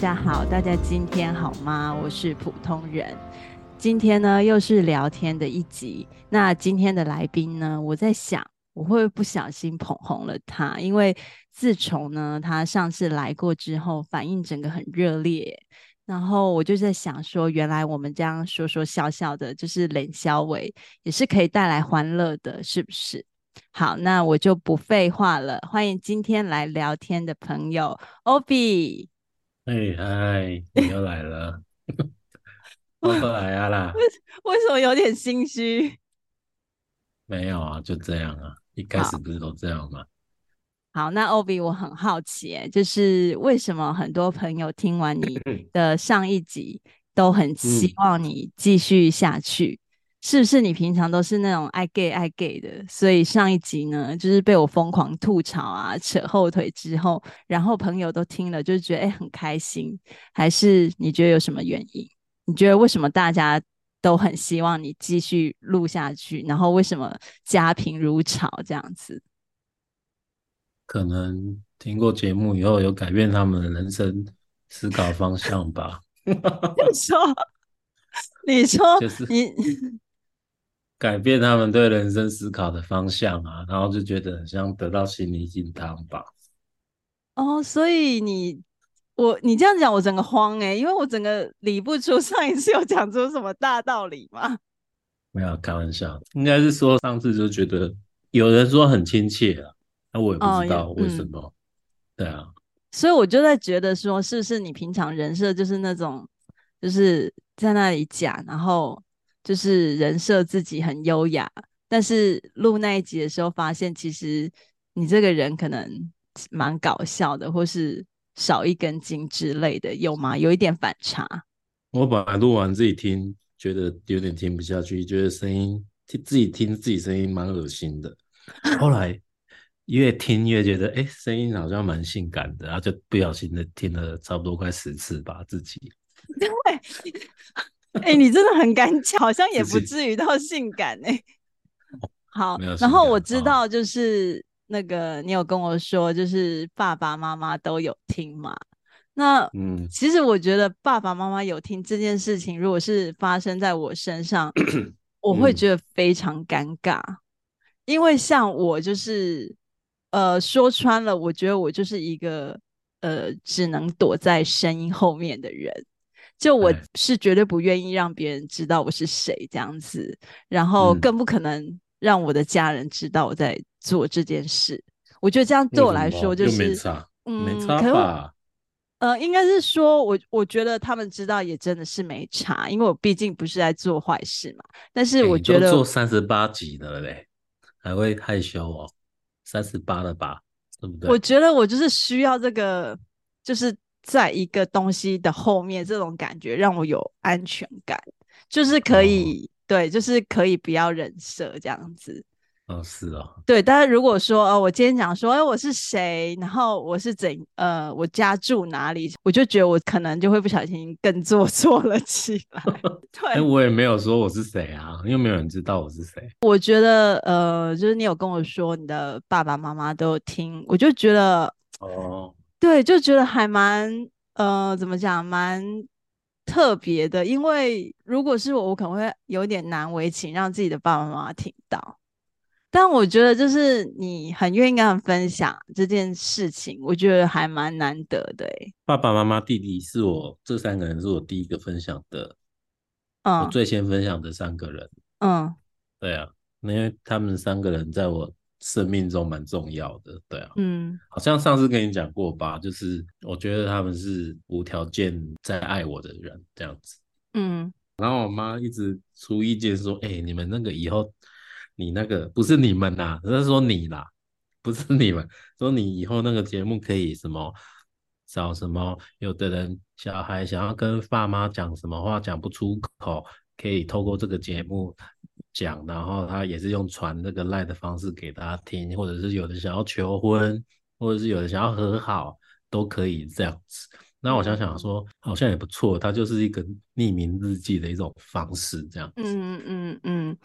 大家好，大家今天好吗？我是普通人。今天呢，又是聊天的一集。那今天的来宾呢，我在想，我会不会不小心捧红了他？因为自从呢，他上次来过之后，反应整个很热烈。然后我就在想说，原来我们这样说说笑笑的，就是冷笑伟，也是可以带来欢乐的，是不是？好，那我就不废话了，欢迎今天来聊天的朋友，Obi。哎嗨，你又来了。我过来啊啦！为为什么有点心虚？没有啊，就这样啊。一开始不是都这样吗？好，好，那欧比，我很好奇，欸，就是为什么很多朋友听完你的上一集，都很希望你继续下去？嗯、是不是你平常都是那种爱 gay 爱 gay 的？所以上一集呢，就是被我疯狂吐槽啊，扯后腿之后，然后朋友都听了，就觉得哎、欸、很开心，还是你觉得有什么原因？你觉得为什么大家都很希望你继续录下去？然后为什么家贫如潮这样子？可能听过节目以后有改变他们的人生思考方向吧。你说，你说，就是你 改变他们对人生思考的方向啊，然后就觉得很像得到心灵鸡汤吧。哦，所以你。我你这样讲，我整个慌哎、欸，因为我整个理不出上一次有讲出什么大道理嘛。没有开玩笑，应该是说上次就觉得有人说很亲切啊，那我也不知道为什么。哦嗯、对啊，所以我就在觉得说，是不是你平常人设就是那种，就是在那里讲，然后就是人设自己很优雅，但是录那一集的时候发现，其实你这个人可能蛮搞笑的，或是。少一根筋之类的有吗？有一点反差。我本来录完自己听，觉得有点听不下去，觉得声音听自己听自己声音蛮恶心的。后来越听越觉得，哎、欸，声音好像蛮性感的，然后就不小心的听了差不多快十次吧，自己。对，哎、欸，你真的很敢讲，好像也不至于到性感哎、欸。好，然后我知道就是。那个，你有跟我说，就是爸爸妈妈都有听嘛？那嗯，其实我觉得爸爸妈妈有听这件事情，如果是发生在我身上，我会觉得非常尴尬，嗯、因为像我就是，呃，说穿了，我觉得我就是一个呃，只能躲在声音后面的人，就我是绝对不愿意让别人知道我是谁这样子，然后更不可能让我的家人知道我在。做这件事，我觉得这样对我来说就是没差，嗯，没差吧？呃，应该是说我我觉得他们知道也真的是没差，因为我毕竟不是在做坏事嘛。但是我觉得、欸、做三十八集的嘞，还会害羞哦？三十八了吧？对不对？我觉得我就是需要这个，就是在一个东西的后面，这种感觉让我有安全感，就是可以、哦、对，就是可以不要人设这样子。哦，是哦，对，但是如果说，呃，我今天讲说，哎，我是谁，然后我是怎，呃，我家住哪里，我就觉得我可能就会不小心更做 错了起来。对，哎，我也没有说我是谁啊，因为没有人知道我是谁。我觉得，呃，就是你有跟我说你的爸爸妈妈都有听，我就觉得，哦，对，就觉得还蛮，呃，怎么讲，蛮特别的。因为如果是我，我可能会有点难为情，让自己的爸爸妈妈听到。但我觉得，就是你很愿意跟他们分享这件事情，我觉得还蛮难得的。爸爸妈妈、弟弟是我这三个人是我第一个分享的，嗯，我最先分享的三个人，嗯，对啊，因为他们三个人在我生命中蛮重要的，对啊，嗯，好像上次跟你讲过吧，就是我觉得他们是无条件在爱我的人，这样子，嗯，然后我妈一直出意见说，哎、欸，你们那个以后。你那个不是你们呐、啊，是说你啦，不是你们。说你以后那个节目可以什么找什么，有的人小孩想要跟爸妈讲什么话讲不出口，可以透过这个节目讲，然后他也是用传那个赖的方式给大家听，或者是有的想要求婚，或者是有的想要和好，都可以这样子。那我想想说，好像也不错，它就是一个匿名日记的一种方式，这样。嗯嗯嗯，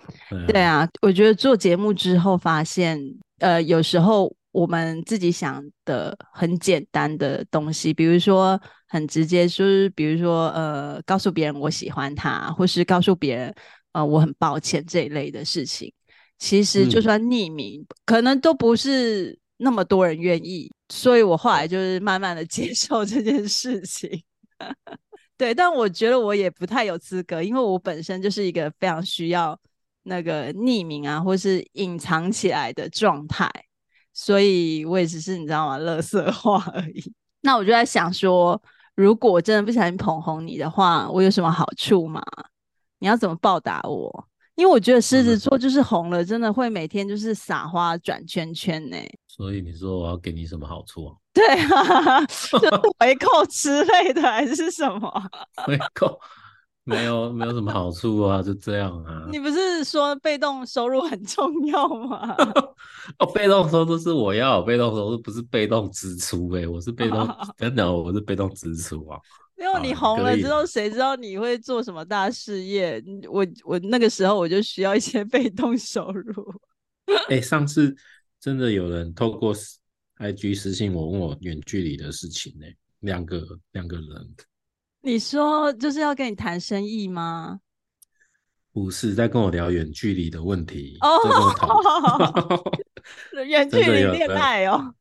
对啊，我觉得做节目之后发现，呃，有时候我们自己想的很简单的东西，比如说很直接，就是比如说呃，告诉别人我喜欢他，或是告诉别人呃我很抱歉这一类的事情，其实就算匿名，嗯、可能都不是那么多人愿意。所以我后来就是慢慢的 接受这件事情。对，但我觉得我也不太有资格，因为我本身就是一个非常需要那个匿名啊，或是隐藏起来的状态。所以我也只是你知道吗？乐色话而已。那我就在想说，如果我真的不小心捧红你的话，我有什么好处吗？你要怎么报答我？因为我觉得狮子座就是红了，真的会每天就是撒花转圈圈呢。所以你说我要给你什么好处啊？对啊，就是回扣之类的还是什么？回扣。没有，没有什么好处啊，就这样啊。你不是说被动收入很重要吗？哦，被动收入是我要，被动收入不是被动支出哎、欸，我是被动，真的，我是被动支出啊。因为你红了之后，谁知道你会做什么大事业？我我那个时候我就需要一些 被动收入。哎、欸，上次真的有人透过 IG 私信我，问我远距离的事情呢、欸，两个两个人。你说就是要跟你谈生意吗？不是，在跟我聊远距离的问题。哦，远距离恋爱哦。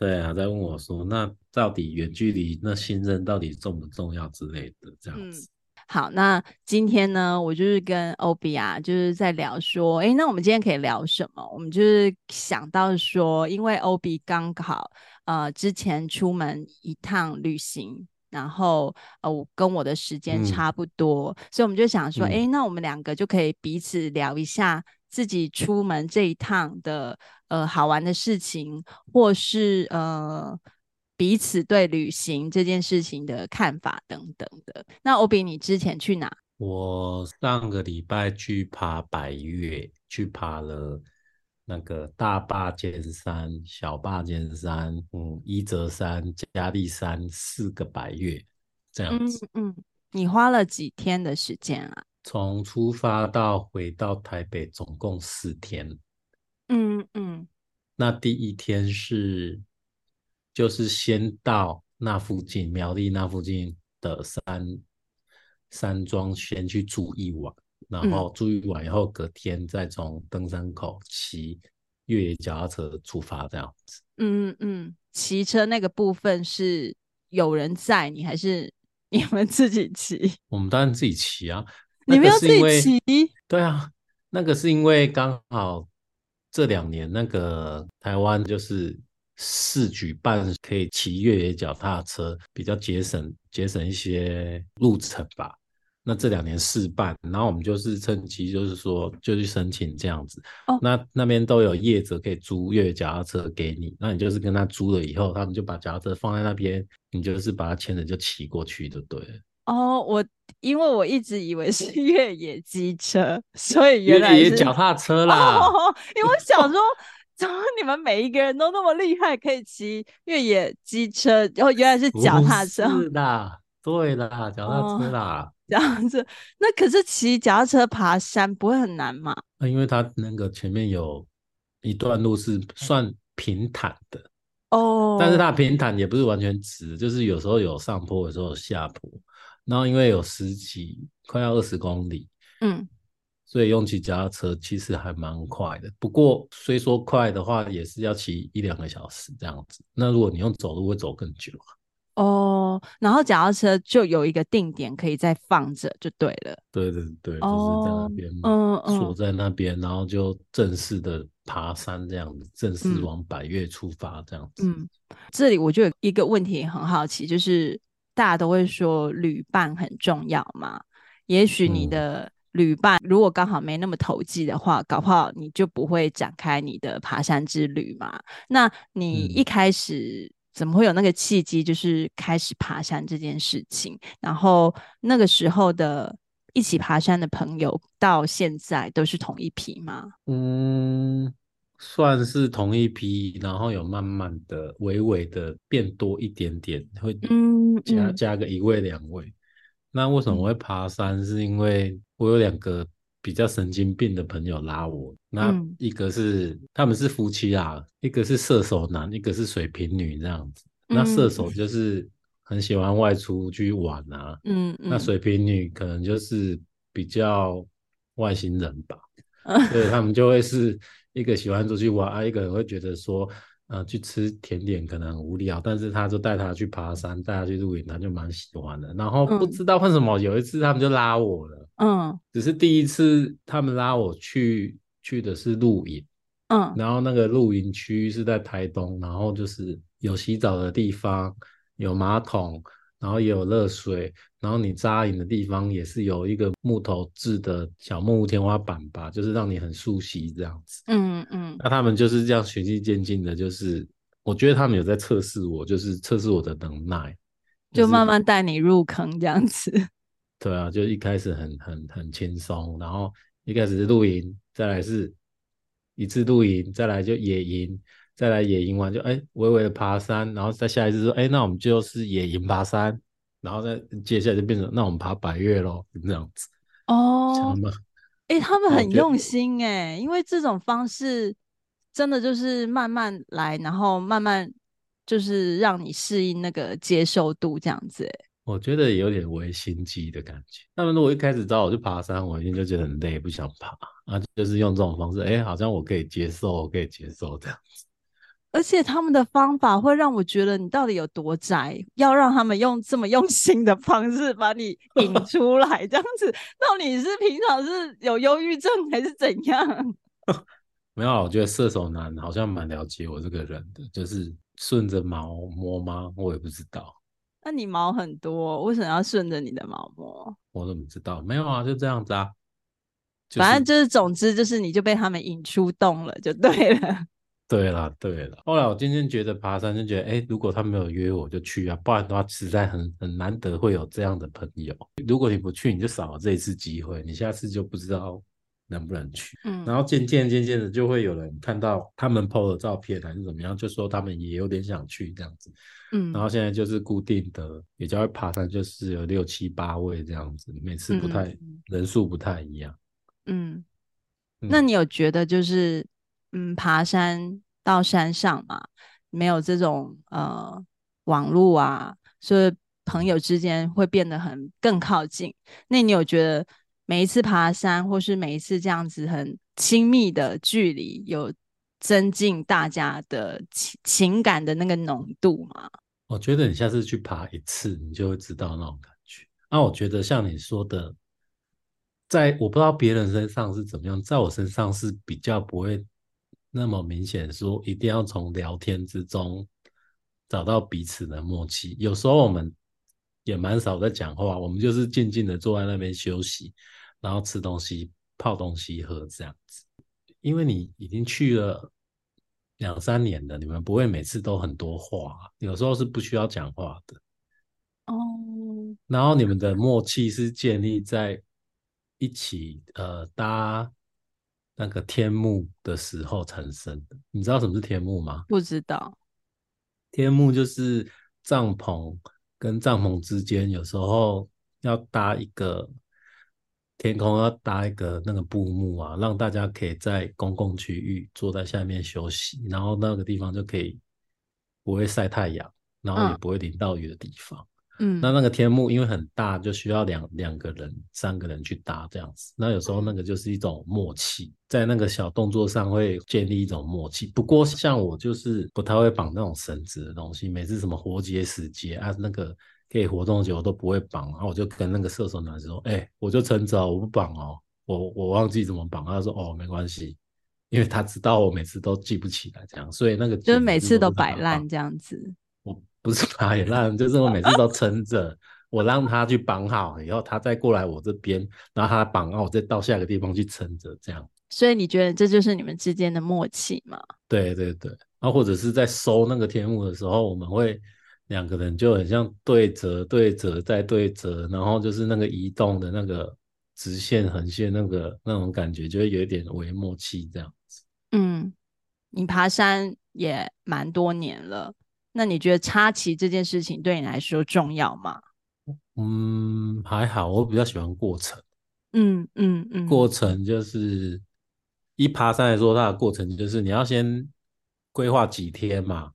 对啊，在问我说，那到底远距离那信任到底重不重要之类的这样子。嗯、好，那今天呢，我就是跟欧比啊，就是在聊说，哎，那我们今天可以聊什么？我们就是想到说，因为欧比刚好呃之前出门一趟旅行。然后，呃，我跟我的时间差不多，嗯、所以我们就想说，哎、嗯，那我们两个就可以彼此聊一下自己出门这一趟的呃好玩的事情，或是呃彼此对旅行这件事情的看法等等的。那欧比，你之前去哪？我上个礼拜去爬百岳，去爬了。那个大霸尖山、小霸尖山、嗯，伊泽山、加利山四个百岳这样子。嗯嗯，你花了几天的时间啊？从出发到回到台北，总共四天。嗯嗯，那第一天是，就是先到那附近苗栗那附近的山山庄，先去住一晚。然后住一晚以后，隔天再从登山口骑越野脚踏车出发，这样子。嗯嗯，骑车那个部分是有人载你，还是 你们自己骑？我们当然自己骑啊。你们要自己骑？对啊，那个是因为刚好这两年那个台湾就是试举办可以骑越野脚踏车，比较节省节省一些路程吧。那这两年试办，然后我们就是趁机，就是说就去申请这样子。哦，那那边都有业者可以租越野脚踏车给你，那你就是跟他租了以后，他们就把脚踏车放在那边，你就是把它牵着就骑过去就对了。哦，我因为我一直以为是 越野机车，所以原来是越野脚踏车啦。哦，因为我想说，怎么你们每一个人都那么厉害，可以骑越野机车？然后原来是脚踏车。是的，对啦，脚踏车啦。哦这样子，那可是骑脚踏车爬山不会很难吗？那因为它那个前面有一段路是算平坦的哦，但是它平坦也不是完全直，就是有时候有上坡，有时候有下坡。然后因为有十几，快要二十公里，嗯，所以用骑脚踏车其实还蛮快的。不过虽说快的话，也是要骑一两个小时这样子。那如果你用走路，会走更久。哦，然后脚踏车就有一个定点可以再放着就对了。对对对，哦、就是在那边，嗯嗯，锁在那边，然后就正式的爬山这样子，正式往百岳出发这样子。嗯，这里我就有一个问题很好奇，就是大家都会说旅伴很重要嘛？也许你的旅伴如果刚好没那么投机的话，搞不好你就不会展开你的爬山之旅嘛。那你一开始、嗯。怎么会有那个契机，就是开始爬山这件事情？然后那个时候的一起爬山的朋友，到现在都是同一批吗？嗯，算是同一批，然后有慢慢的、微微的变多一点点，会嗯加嗯加个一位两位。那为什么我会爬山？是因为我有两个比较神经病的朋友拉我。那一个是、嗯、他们是夫妻啊，一个是射手男，一个是水瓶女这样子。那射手就是很喜欢外出去玩啊，嗯，嗯，那水瓶女可能就是比较外星人吧，嗯、所以他们就会是一个喜欢出去玩，啊，一个人会觉得说。呃，去吃甜点可能很无聊，但是他就带他去爬山，带他去露营，他就蛮喜欢的。然后不知道为什么，有一次他们就拉我了，嗯，只是第一次他们拉我去去的是露营，嗯，然后那个露营区是在台东，然后就是有洗澡的地方，有马桶。然后也有热水，然后你扎营的地方也是有一个木头制的小木屋天花板吧，就是让你很熟悉这样子。嗯嗯。那他们就是这样循序渐进的，就是我觉得他们有在测试我，就是测试我的能耐，就慢慢带你入坑这样子。对啊，就一开始很很很轻松，然后一开始是露营，再来是一次露营，再来就野营。再来野营完就哎，微微的爬山，然后再下一次说哎，那我们就是野营爬山，然后再接下来就变成那我们爬百岳咯，这样子哦。哎，他们很用心哎，因为这种方式真的就是慢慢来，然后慢慢就是让你适应那个接受度这样子哎。我觉得有点微心机的感觉。他们如果一开始找我去爬山，我一定就觉得很累，不想爬啊，就是用这种方式，哎，好像我可以接受，我可以接受这样子。而且他们的方法会让我觉得你到底有多宅，要让他们用这么用心的方式把你引 出来，这样子，到底是平常是有忧郁症还是怎样？没有，我觉得射手男好像蛮了解我这个人的，就是顺着毛摸吗？我也不知道。那你毛很多，为什么要顺着你的毛摸？我怎么知道？没有啊，就这样子啊。就是、反正就是，总之就是，你就被他们引出洞了，就对了。对了对了，后来我今天觉得爬山就觉得，哎，如果他没有约我就去啊，不然的话实在很很难得会有这样的朋友。如果你不去，你就少了这一次机会，你下次就不知道能不能去。嗯，然后渐渐渐渐的就会有人看到他们 PO 的照片还是怎么样，就说他们也有点想去这样子。嗯，然后现在就是固定的，也就会爬山，就是有六七八位这样子，每次不太、嗯、人数不太一样。嗯，那你有觉得就是？嗯，爬山到山上嘛，没有这种呃网络啊，所以朋友之间会变得很更靠近。那你有觉得每一次爬山，或是每一次这样子很亲密的距离，有增进大家的情情感的那个浓度吗？我觉得你下次去爬一次，你就会知道那种感觉。那我觉得像你说的，在我不知道别人身上是怎么样，在我身上是比较不会。那么明显说，一定要从聊天之中找到彼此的默契。有时候我们也蛮少在讲话，我们就是静静的坐在那边休息，然后吃东西、泡东西喝这样子。因为你已经去了两三年了，你们不会每次都很多话，有时候是不需要讲话的。哦。然后你们的默契是建立在一起呃搭。那个天幕的时候产生的，你知道什么是天幕吗？不知道。天幕就是帐篷跟帐篷之间，有时候要搭一个天空，要搭一个那个布幕啊，让大家可以在公共区域坐在下面休息，然后那个地方就可以不会晒太阳，然后也不会淋到雨的地方。嗯嗯，那那个天幕因为很大，就需要两两个人、三个人去搭这样子。那有时候那个就是一种默契，在那个小动作上会建立一种默契。不过像我就是不太会绑那种绳子的东西，每次什么活结、死结啊，那个可以活动久我都不会绑。然后我就跟那个射手男说：“哎、欸，我就撑着，我不绑哦，我我忘记怎么绑。”他说：“哦，没关系，因为他知道我每次都记不起来这样，所以那个就是每次都摆烂这样子。”不是 他也让，就是我每次都撑着，我让他去绑好以后，他再过来我这边，然后他绑好，我再到下一个地方去撑着，这样。所以你觉得这就是你们之间的默契吗？对对对，然后或者是在收那个天幕的时候，我们会两个人就很像对折、对折再对折，然后就是那个移动的那个直线、横线那个那种感觉，就会有一点微默契这样子。嗯，你爬山也蛮多年了。那你觉得插旗这件事情对你来说重要吗？嗯，还好，我比较喜欢过程。嗯嗯嗯，过程就是一爬山来说，它的过程就是你要先规划几天嘛，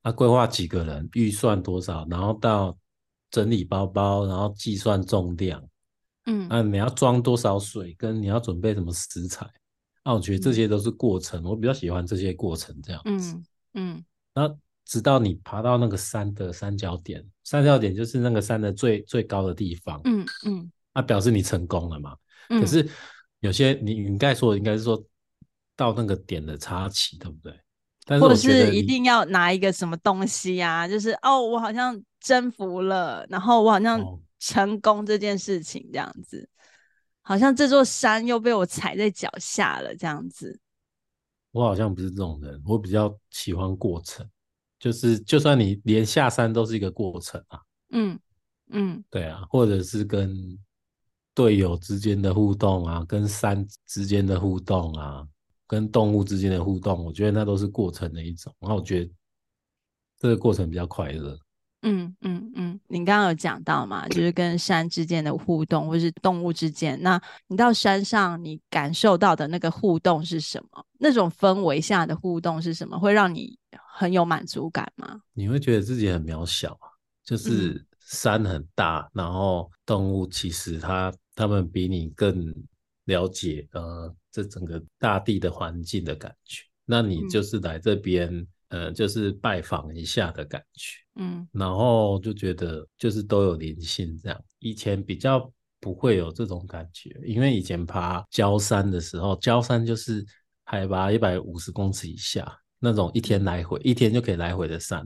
啊规划几个人，预算多少，然后到整理包包，然后计算重量，嗯，啊你要装多少水，跟你要准备什么食材，那我觉得这些都是过程，我比较喜欢这些过程这样子，嗯嗯，那直到你爬到那个山的三角点，三角点就是那个山的最最高的地方，嗯嗯，那表示你成功了嘛。可是有些你应该说应该是说到那个点的插旗，对不对？但是或者是一定要拿一个什么东西啊？就是哦，我好像征服了，然后我好像成功这件事情这样子，哦、好像这座山又被我踩在脚下了这样子。我好像不是这种人，我比较喜欢过程。就是，就算你连下山都是一个过程啊，嗯嗯，对啊，或者是跟队友之间的互动啊，跟山之间的互动啊，跟动物之间的互动，我觉得那都是过程的一种。然后我觉得这个过程比较快乐。嗯嗯嗯，你刚刚有讲到嘛，就是跟山之间的互动，或是动物之间。那你到山上，你感受到的那个互动是什么？那种氛围下的互动是什么？会让你很有满足感吗？你会觉得自己很渺小，就是山很大，嗯、然后动物其实它它们比你更了解呃这整个大地的环境的感觉。那你就是来这边。嗯呃，就是拜访一下的感觉，嗯，然后就觉得就是都有灵性这样。以前比较不会有这种感觉，因为以前爬焦山的时候，焦山就是海拔一百五十公尺以下那种，一天来回，一天就可以来回的山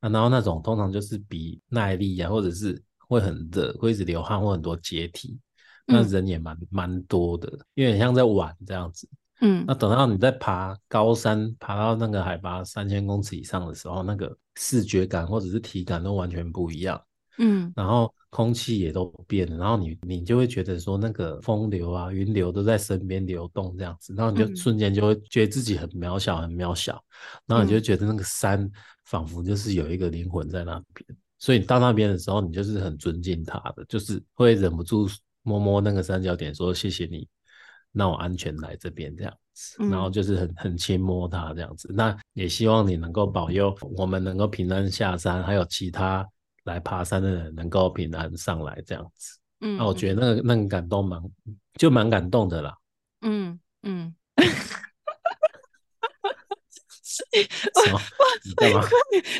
啊。然后那种通常就是比耐力啊，或者是会很热，会一直流汗，或很多阶梯，那人也蛮蛮多的，因为很像在玩这样子。嗯，那等到你在爬高山，爬到那个海拔三千公尺以上的时候，那个视觉感或者是体感都完全不一样。嗯，然后空气也都变了，然后你你就会觉得说那个风流啊、云流都在身边流动这样子，然后你就瞬间就会觉得自己很渺小、很渺小，然后你就觉得那个山仿佛就是有一个灵魂在那边，所以你到那边的时候，你就是很尊敬他的，就是会忍不住摸摸那个三角点，说谢谢你。让我安全来这边这样子，然后就是很很轻摸它这样子。那也希望你能够保佑我们能够平安下山，还有其他来爬山的人能够平安上来这样子。嗯，那我觉得那个那个感动蛮就蛮感动的啦。嗯嗯。什么？不是，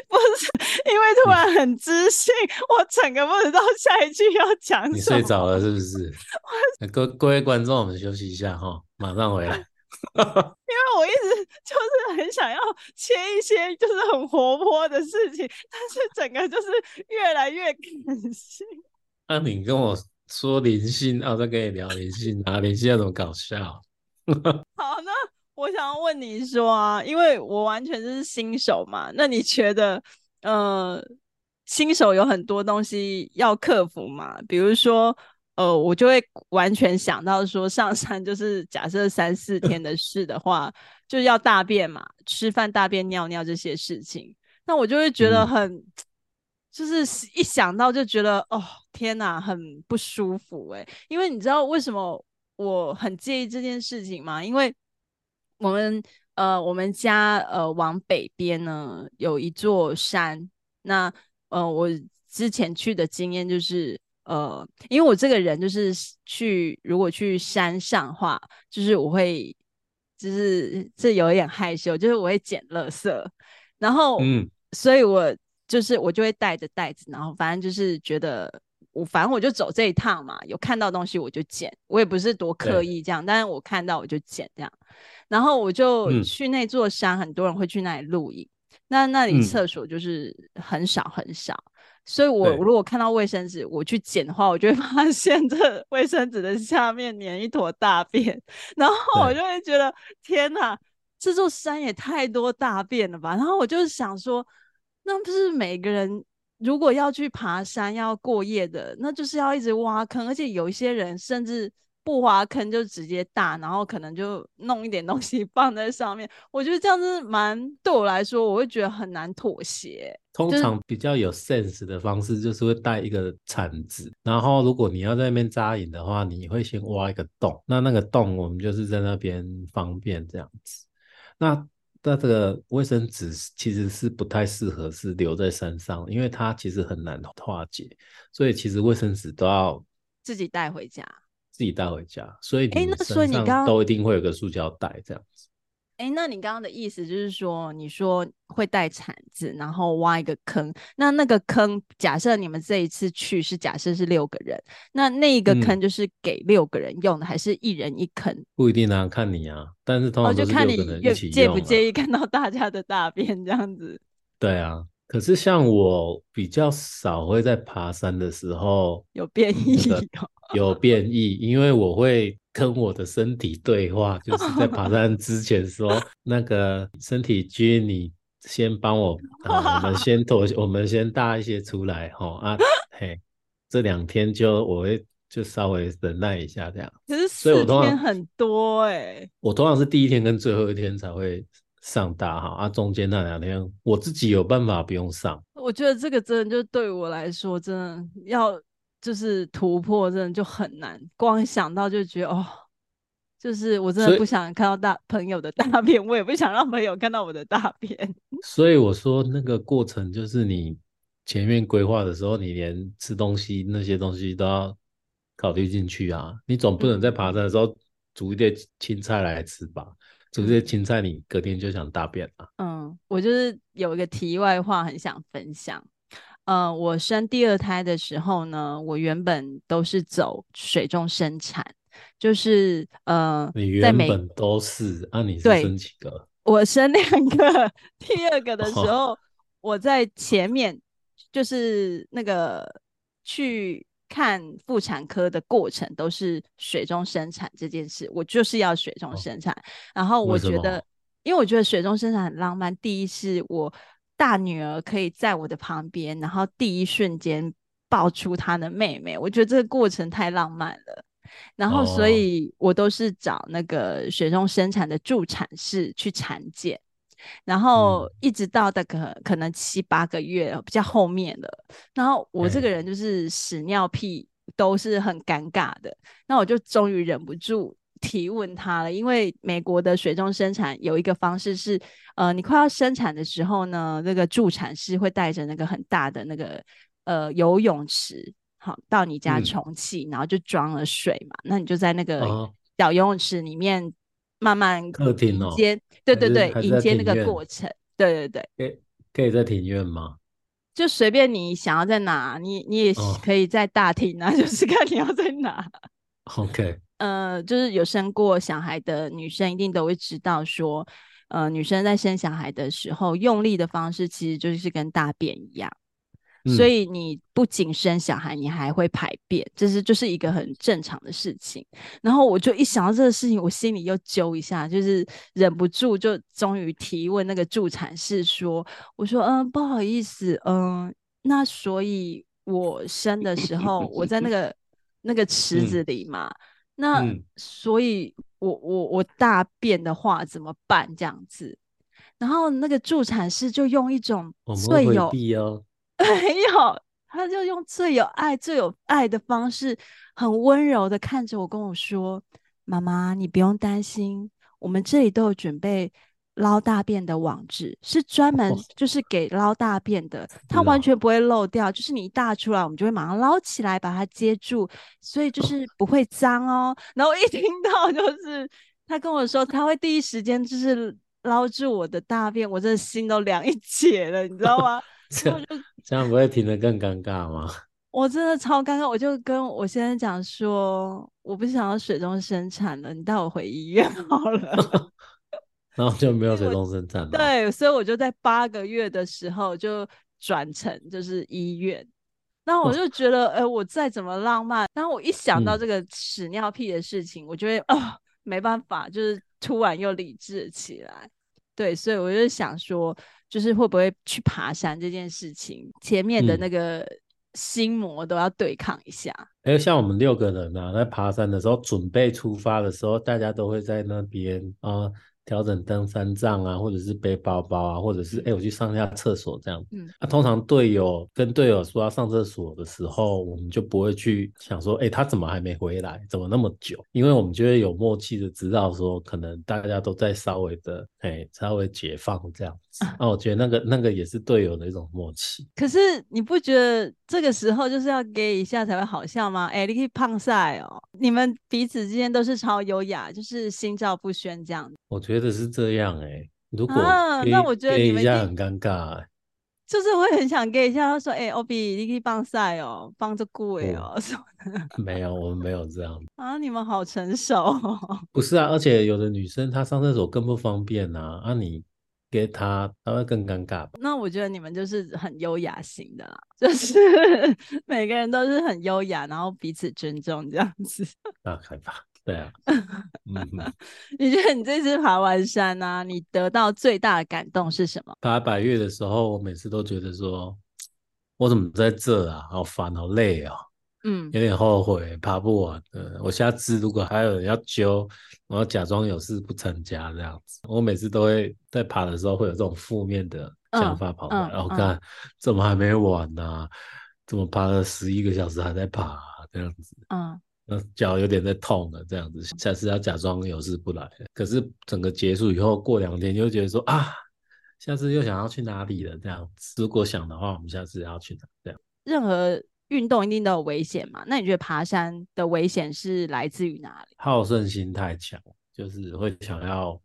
不是，因为突然很知性，我整个不知道下一句要讲什么。你睡着了是不是？各各位观众，我们休息一下哈，马上回来。因为我一直 就是很想要切一些就是很活泼的事情，但是整个就是越来越感性。那、啊、你跟我说灵性，啊，我再跟你聊灵性啊，灵性要怎么搞笑？好那。我想要问你说啊，因为我完全就是新手嘛，那你觉得，呃，新手有很多东西要克服嘛？比如说，呃，我就会完全想到说，上山 就是假设三四天的事的话，就要大便嘛，吃饭、大便、尿尿这些事情，那我就会觉得很，嗯、就是一想到就觉得，哦，天哪，很不舒服诶，因为你知道为什么我很介意这件事情吗？因为我们呃，我们家呃往北边呢有一座山。那呃，我之前去的经验就是呃，因为我这个人就是去如果去山上的话，就是我会就是这有一点害羞，就是我会捡垃圾，然后嗯，所以我就是我就会带着袋子，然后反正就是觉得我反正我就走这一趟嘛，有看到东西我就捡，我也不是多刻意这样，但是我看到我就捡这样。然后我就去那座山，嗯、很多人会去那里露营。那那里厕所就是很少很少，嗯、所以我如果看到卫生纸，我去捡的话，我就会发现这 卫生纸的下面粘一坨大便，然后我就会觉得天哪，这座山也太多大便了吧？然后我就想说，那不是每个人如果要去爬山要过夜的，那就是要一直挖坑，而且有一些人甚至。不挖坑就直接大，然后可能就弄一点东西 放在上面。我觉得这样子蛮对我来说，我会觉得很难妥协。通常比较有 sense 的方式就是会带一个铲子，然后如果你要在那边扎营的话，你会先挖一个洞，那那个洞我们就是在那边方便这样子。那那这个卫生纸其实是不太适合是留在山上，因为它其实很难化解，所以其实卫生纸都要自己带回家，自己带回家。所以你身上都一定会有个塑胶袋这样子。哎，那你刚刚的意思就是说，你说会带铲子，然后挖一个坑。那那个坑，假设你们这一次去是假设是六个人，那那一个坑就是给六个人用的，嗯、还是一人一坑？不一定啊，看你啊。但是通常都是就看你介不介意看到大家的大便这样子。对啊，可是像我比较少会在爬山的时候有变异、哦，有变异，因为我会。跟我的身体对话，就是在爬山之前说：“那个身体君，你先帮我、啊，我们先脱，我们先搭一些出来，吼啊，嘿，这两天就我会就稍微忍耐一下这样。可是四天很多哎、欸，我通常是第一天跟最后一天才会上大哈，啊，中间那两天我自己有办法不用上。我觉得这个真的就对我来说，真的要。”就是突破，真的就很难。光想到就觉得哦，就是我真的不想看到大朋友的大便，我也不想让朋友看到我的大便。所以我说那个过程就是你前面规划的时候，你连吃东西那些东西都要考虑进去啊。你总不能在爬山的时候煮一点青菜来吃吧？煮这些青菜，你隔天就想大便了。嗯，我就是有一个题外话很想分享。呃，我生第二胎的时候呢，我原本都是走水中生产，就是呃，你原本都是啊？你是生几个？我生两个，第二个的时候，哦、我在前面就是那个去看妇产科的过程都是水中生产这件事，我就是要水中生产。哦、然后我觉得，因为我觉得水中生产很浪漫。第一是我。大女儿可以在我的旁边，然后第一瞬间抱出她的妹妹，我觉得这个过程太浪漫了。然后，所以我都是找那个水中生产的助产士去产检，然后一直到大概可能七八个月比较后面了。然后我这个人就是屎尿屁都是很尴尬的，那我就终于忍不住。提问他了，因为美国的水中生产有一个方式是，呃，你快要生产的时候呢，那个助产士会带着那个很大的那个呃游泳池，好到你家充气，嗯、然后就装了水嘛，那你就在那个小游泳池里面慢慢迎接，客厅哦、对对对，迎接那个过程，对对对。可以可以在庭院吗？就随便你想要在哪，你你也可以在大厅啊，哦、就是看你要在哪。OK。呃，就是有生过小孩的女生一定都会知道说，呃，女生在生小孩的时候用力的方式其实就是跟大便一样，嗯、所以你不仅生小孩，你还会排便，这是就是一个很正常的事情。然后我就一想到这个事情，我心里又揪一下，就是忍不住就终于提问那个助产士说：“我说，嗯、呃，不好意思，嗯、呃，那所以我生的时候我在那个 那个池子里嘛。嗯”那、嗯、所以我，我我我大便的话怎么办？这样子，然后那个助产师就用一种最有 没有，他就用最有爱、最有爱的方式，很温柔的看着我，跟我说：“妈妈，你不用担心，我们这里都有准备。”捞大便的网子是专门就是给捞大便的，它完全不会漏掉。就是你一大出来，我们就会马上捞起来把它接住，所以就是不会脏哦。然后一听到就是他跟我说他会第一时间就是捞住我的大便，我真的心都凉一截了，你知道吗？这样这样不会听得更尴尬吗？我真的超尴尬，我就跟我先生讲说，我不想要水中生产了，你带我回医院好了。然后就没有水中生产了。对，所以我就在八个月的时候就转成就是医院。然后我就觉得，哎、哦，我再怎么浪漫，然后我一想到这个屎尿屁的事情，嗯、我就会啊、哦，没办法，就是突然又理智起来。对，所以我就想说，就是会不会去爬山这件事情，前面的那个心魔都要对抗一下。哎、嗯，像我们六个人啊，在爬山的时候准备出发的时候，大家都会在那边啊。呃调整登山杖啊，或者是背包包啊，或者是哎、欸，我去上一下厕所这样。嗯，那、啊、通常队友跟队友说要上厕所的时候，我们就不会去想说，哎、欸，他怎么还没回来？怎么那么久？因为我们就会有默契的知道说，可能大家都在稍微的哎、欸，稍微解放这样子。那、啊、我觉得那个那个也是队友的一种默契。可是你不觉得这个时候就是要给一下才会好笑吗？哎、欸，你可以胖晒哦，你们彼此之间都是超优雅，就是心照不宣这样。我觉得是这样哎、欸，如果、啊、那我觉得你们一下很尴尬、欸，就是会很想给一下。他说：“哎、欸，欧比，你可以帮赛哦，帮着贵哦 什么的。”没有，我们没有这样 啊。你们好成熟、哦。不是啊，而且有的女生她上厕所更不方便啊，啊你给他，他会更尴尬。那我觉得你们就是很优雅型的啦，就是 每个人都是很优雅，然后彼此尊重这样子。那害怕。对啊，你觉得你这次爬完山啊，你得到最大的感动是什么？爬百越的时候，我每次都觉得说，我怎么在这啊？好烦，好累啊！嗯，有点后悔爬不完。呃，我下次如果还有人要揪，我要假装有事不参加这样子。我每次都会在爬的时候会有这种负面的想法跑出来，然后看怎么还没完呢、啊？怎么爬了十一个小时还在爬、啊、这样子？嗯。那脚有点在痛了，这样子，下次要假装有事不来。可是整个结束以后，过两天就觉得说啊，下次又想要去哪里了？这样子，如果想的话，我们下次要去哪？这样。任何运动一定都有危险嘛？那你觉得爬山的危险是来自于哪里？好胜心太强，就是会想要。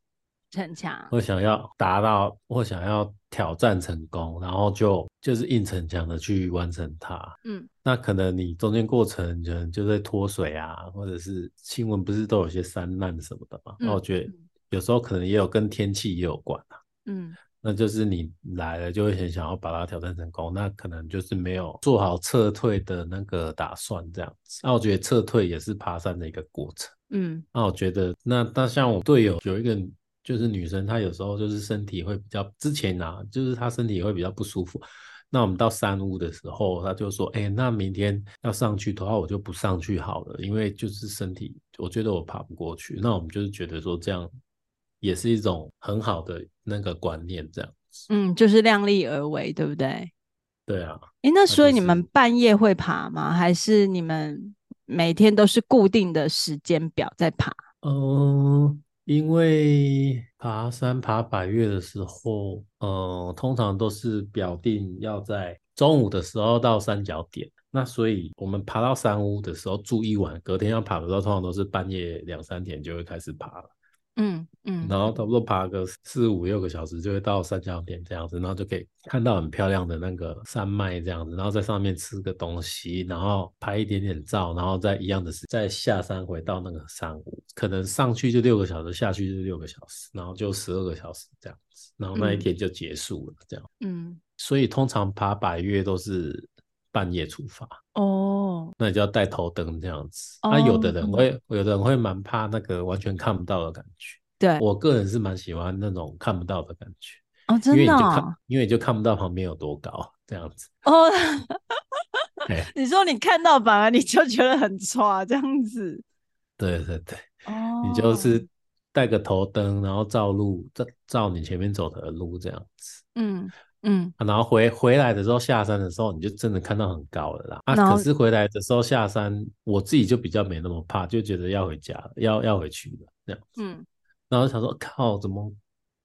逞强，或想要达到，或想要挑战成功，然后就就是硬逞强的去完成它。嗯，那可能你中间过程可能就在脱水啊，或者是新闻不是都有些山难什么的嘛？嗯、那我觉得有时候可能也有跟天气也有关啊。嗯，那就是你来了就会很想要把它挑战成功，那可能就是没有做好撤退的那个打算这样子。那我觉得撤退也是爬山的一个过程。嗯，那我觉得那那像我队友有一个。就是女生，她有时候就是身体会比较，之前啊，就是她身体也会比较不舒服。那我们到山屋的时候，她就说：“哎、欸，那明天要上去的话，我就不上去好了，因为就是身体，我觉得我爬不过去。”那我们就是觉得说这样也是一种很好的那个观念，这样子。嗯，就是量力而为，对不对？对啊。哎、欸，那所以你们半夜会爬吗？还是你们每天都是固定的时间表在爬？嗯。因为爬山爬百岳的时候，呃，通常都是表定要在中午的时候到三角点，那所以我们爬到山屋的时候住一晚，隔天要爬的时候，通常都是半夜两三点就会开始爬了。嗯嗯，然后差不多爬个四五六个小时就会到三角点这样子，然后就可以看到很漂亮的那个山脉这样子，然后在上面吃个东西，然后拍一点点照，然后再一样的是再下山回到那个山屋，可能上去就六个小时，下去就六个小时，然后就十二个小时这样子，然后那一天就结束了这样。嗯，所以通常爬百岳都是半夜出发哦，那你就要带头灯这样子。那、哦啊、有的人会，有的人会蛮怕那个完全看不到的感觉。对，我个人是蛮喜欢那种看不到的感觉哦，真的、哦，因为你就看，因为你就看不到旁边有多高这样子哦。你说你看到反而你就觉得很差这样子。对对对，哦，你就是带个头灯，然后照路，照照你前面走的路这样子。嗯。嗯、啊，然后回回来的时候，下山的时候，你就真的看到很高了啦。啊，可是回来的时候下山，我自己就比较没那么怕，就觉得要回家了，要要回去了这样。嗯，然后想说，靠，怎么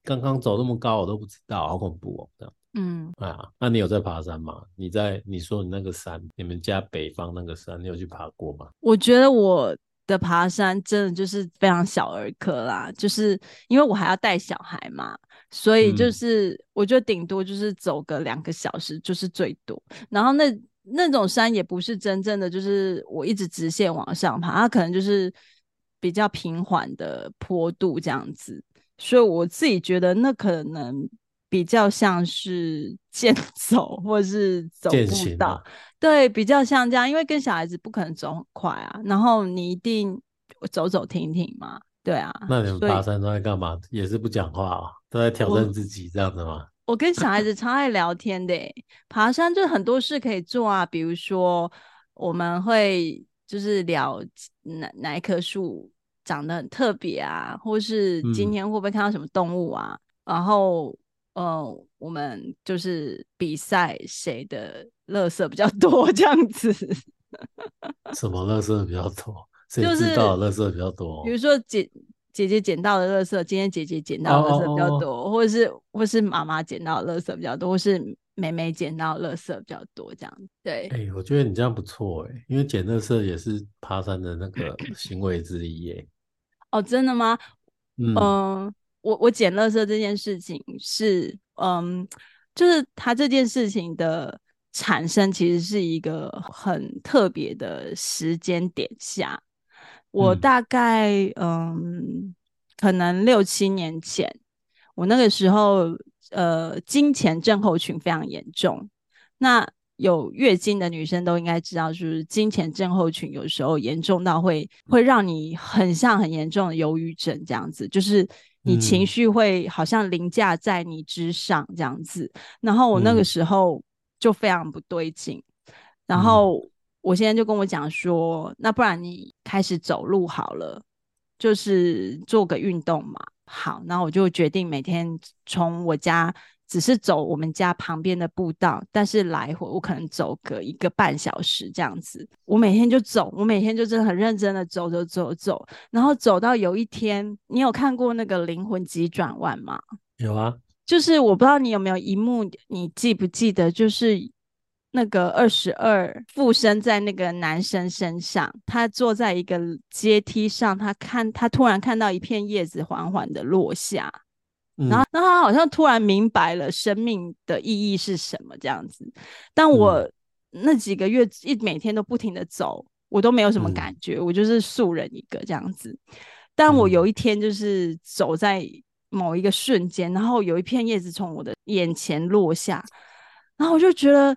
刚刚走那么高，我都不知道，好恐怖哦，这样。嗯，啊，那你有在爬山吗？你在你说你那个山，你们家北方那个山，你有去爬过吗？我觉得我的爬山真的就是非常小儿科啦，就是因为我还要带小孩嘛。所以就是，我觉得顶多就是走个两个小时，就是最多。然后那那种山也不是真正的，就是我一直直线往上爬，它可能就是比较平缓的坡度这样子。所以我自己觉得那可能比较像是 健走，或是走步道，对，比较像这样。因为跟小孩子不可能走很快啊，然后你一定走走停停嘛。对啊，那你们爬山都在干嘛？也是不讲话啊、哦，都在挑战自己这样子吗？我，跟小孩子超爱聊天的，爬山就很多事可以做啊，比如说我们会就是聊哪哪一棵树长得很特别啊，或是今天会不会看到什么动物啊？嗯、然后，呃，我们就是比赛谁的垃圾比较多这样子。什么垃圾比较多？谁知道垃圾比较多？比如说姐姐姐捡到的垃圾，今天姐姐捡到的垃圾比较多，或者是或是妈妈捡到的垃圾比较多，或是妹妹捡到的垃圾比较多，这样对。哎、欸，我觉得你这样不错哎，因为捡垃圾也是爬山的那个行为之一耶。哦，真的吗？嗯，呃、我我捡垃圾这件事情是，嗯，就是他这件事情的产生其实是一个很特别的时间点下。我大概嗯，嗯，可能六七年前，我那个时候呃，经前症候群非常严重。那有月经的女生都应该知道，就是经前症候群有时候严重到会会让你很像很严重的忧郁症这样子，就是你情绪会好像凌驾在你之上这样子。嗯、然后我那个时候就非常不对劲，嗯、然后我现在就跟我讲说，那不然你开始走路好了，就是做个运动嘛。好，然后我就决定每天从我家。只是走我们家旁边的步道，但是来回我可能走个一个半小时这样子。我每天就走，我每天就真的很认真的走走走走，然后走到有一天，你有看过那个灵魂急转弯吗？有啊，就是我不知道你有没有一幕，你记不记得？就是那个二十二附身在那个男生身上，他坐在一个阶梯上，他看他突然看到一片叶子缓缓的落下。然后，那他好像突然明白了生命的意义是什么这样子。但我那几个月一每天都不停的走，我都没有什么感觉，我就是素人一个这样子。但我有一天就是走在某一个瞬间，然后有一片叶子从我的眼前落下，然后我就觉得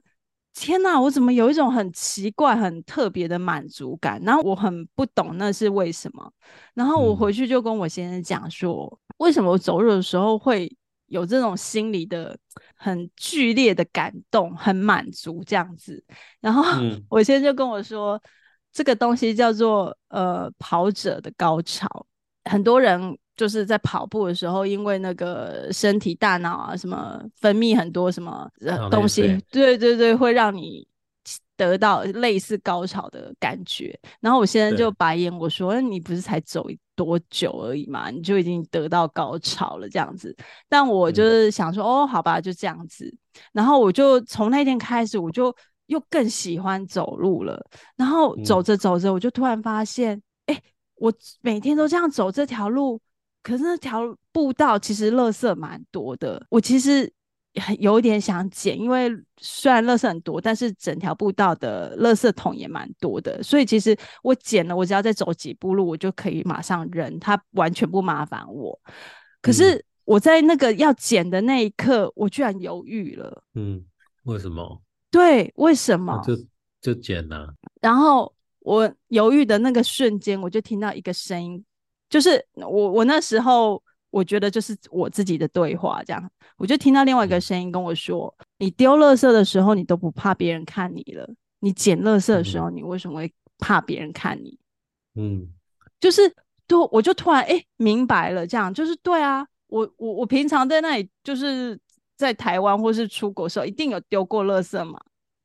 天哪，我怎么有一种很奇怪、很特别的满足感？然后我很不懂那是为什么。然后我回去就跟我先生讲说。为什么我走路的时候会有这种心理的很剧烈的感动，很满足这样子？然后我先生就跟我说，这个东西叫做呃跑者的高潮。很多人就是在跑步的时候，因为那个身体、大脑啊什么分泌很多什么东西，对对对，会让你。得到类似高潮的感觉，然后我现在就白眼我说：“对你不是才走多久而已嘛，你就已经得到高潮了这样子。”但我就是想说：“嗯、哦，好吧，就这样子。”然后我就从那天开始，我就又更喜欢走路了。然后走着走着，我就突然发现，哎、嗯欸，我每天都这样走这条路，可是那条步道其实垃圾蛮多的。我其实。有点想捡，因为虽然垃圾很多，但是整条步道的垃圾桶也蛮多的，所以其实我捡了，我只要再走几步路，我就可以马上扔，它完全不麻烦我。可是我在那个要捡的那一刻，我居然犹豫了。嗯，为什么？对，为什么？就就捡了。然后我犹豫的那个瞬间，我就听到一个声音，就是我我那时候。我觉得就是我自己的对话，这样我就听到另外一个声音跟我说：“你丢垃圾的时候，你都不怕别人看你了；你捡垃圾的时候，你为什么会怕别人看你？”嗯，就是对我就突然哎、欸、明白了，这样就是对啊。我我我平常在那里就是在台湾或是出国的时候，一定有丢过垃圾嘛。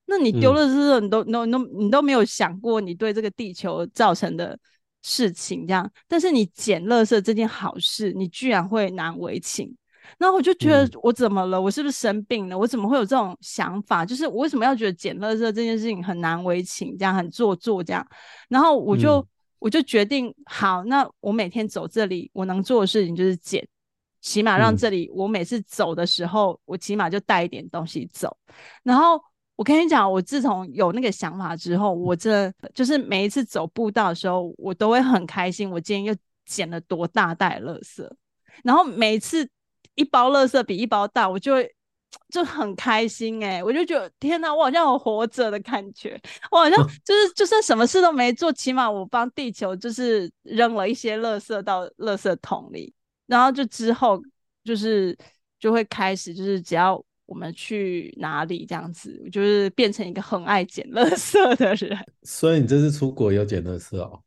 那你丢垃圾的时候，你都、嗯、你都你都你都没有想过你对这个地球造成的。事情这样，但是你捡垃圾这件好事，你居然会难为情，那我就觉得我怎么了？嗯、我是不是生病了？我怎么会有这种想法？就是我为什么要觉得捡垃圾这件事情很难为情，这样很做作这样？然后我就、嗯、我就决定，好，那我每天走这里，我能做的事情就是捡，起码让这里我每次走的时候，嗯、我起码就带一点东西走，然后。我跟你讲，我自从有那个想法之后，我这就是每一次走步道的时候，我都会很开心。我今天又捡了多大袋垃圾，然后每一次一包垃圾比一包大，我就会就很开心哎、欸，我就觉得天哪，我好像有活着的感觉，我好像 就是就算什么事都没做，起码我帮地球就是扔了一些垃圾到垃圾桶里，然后就之后就是就会开始就是只要。我们去哪里这样子，就是变成一个很爱捡垃圾的人。所以你这次出国有捡垃圾哦？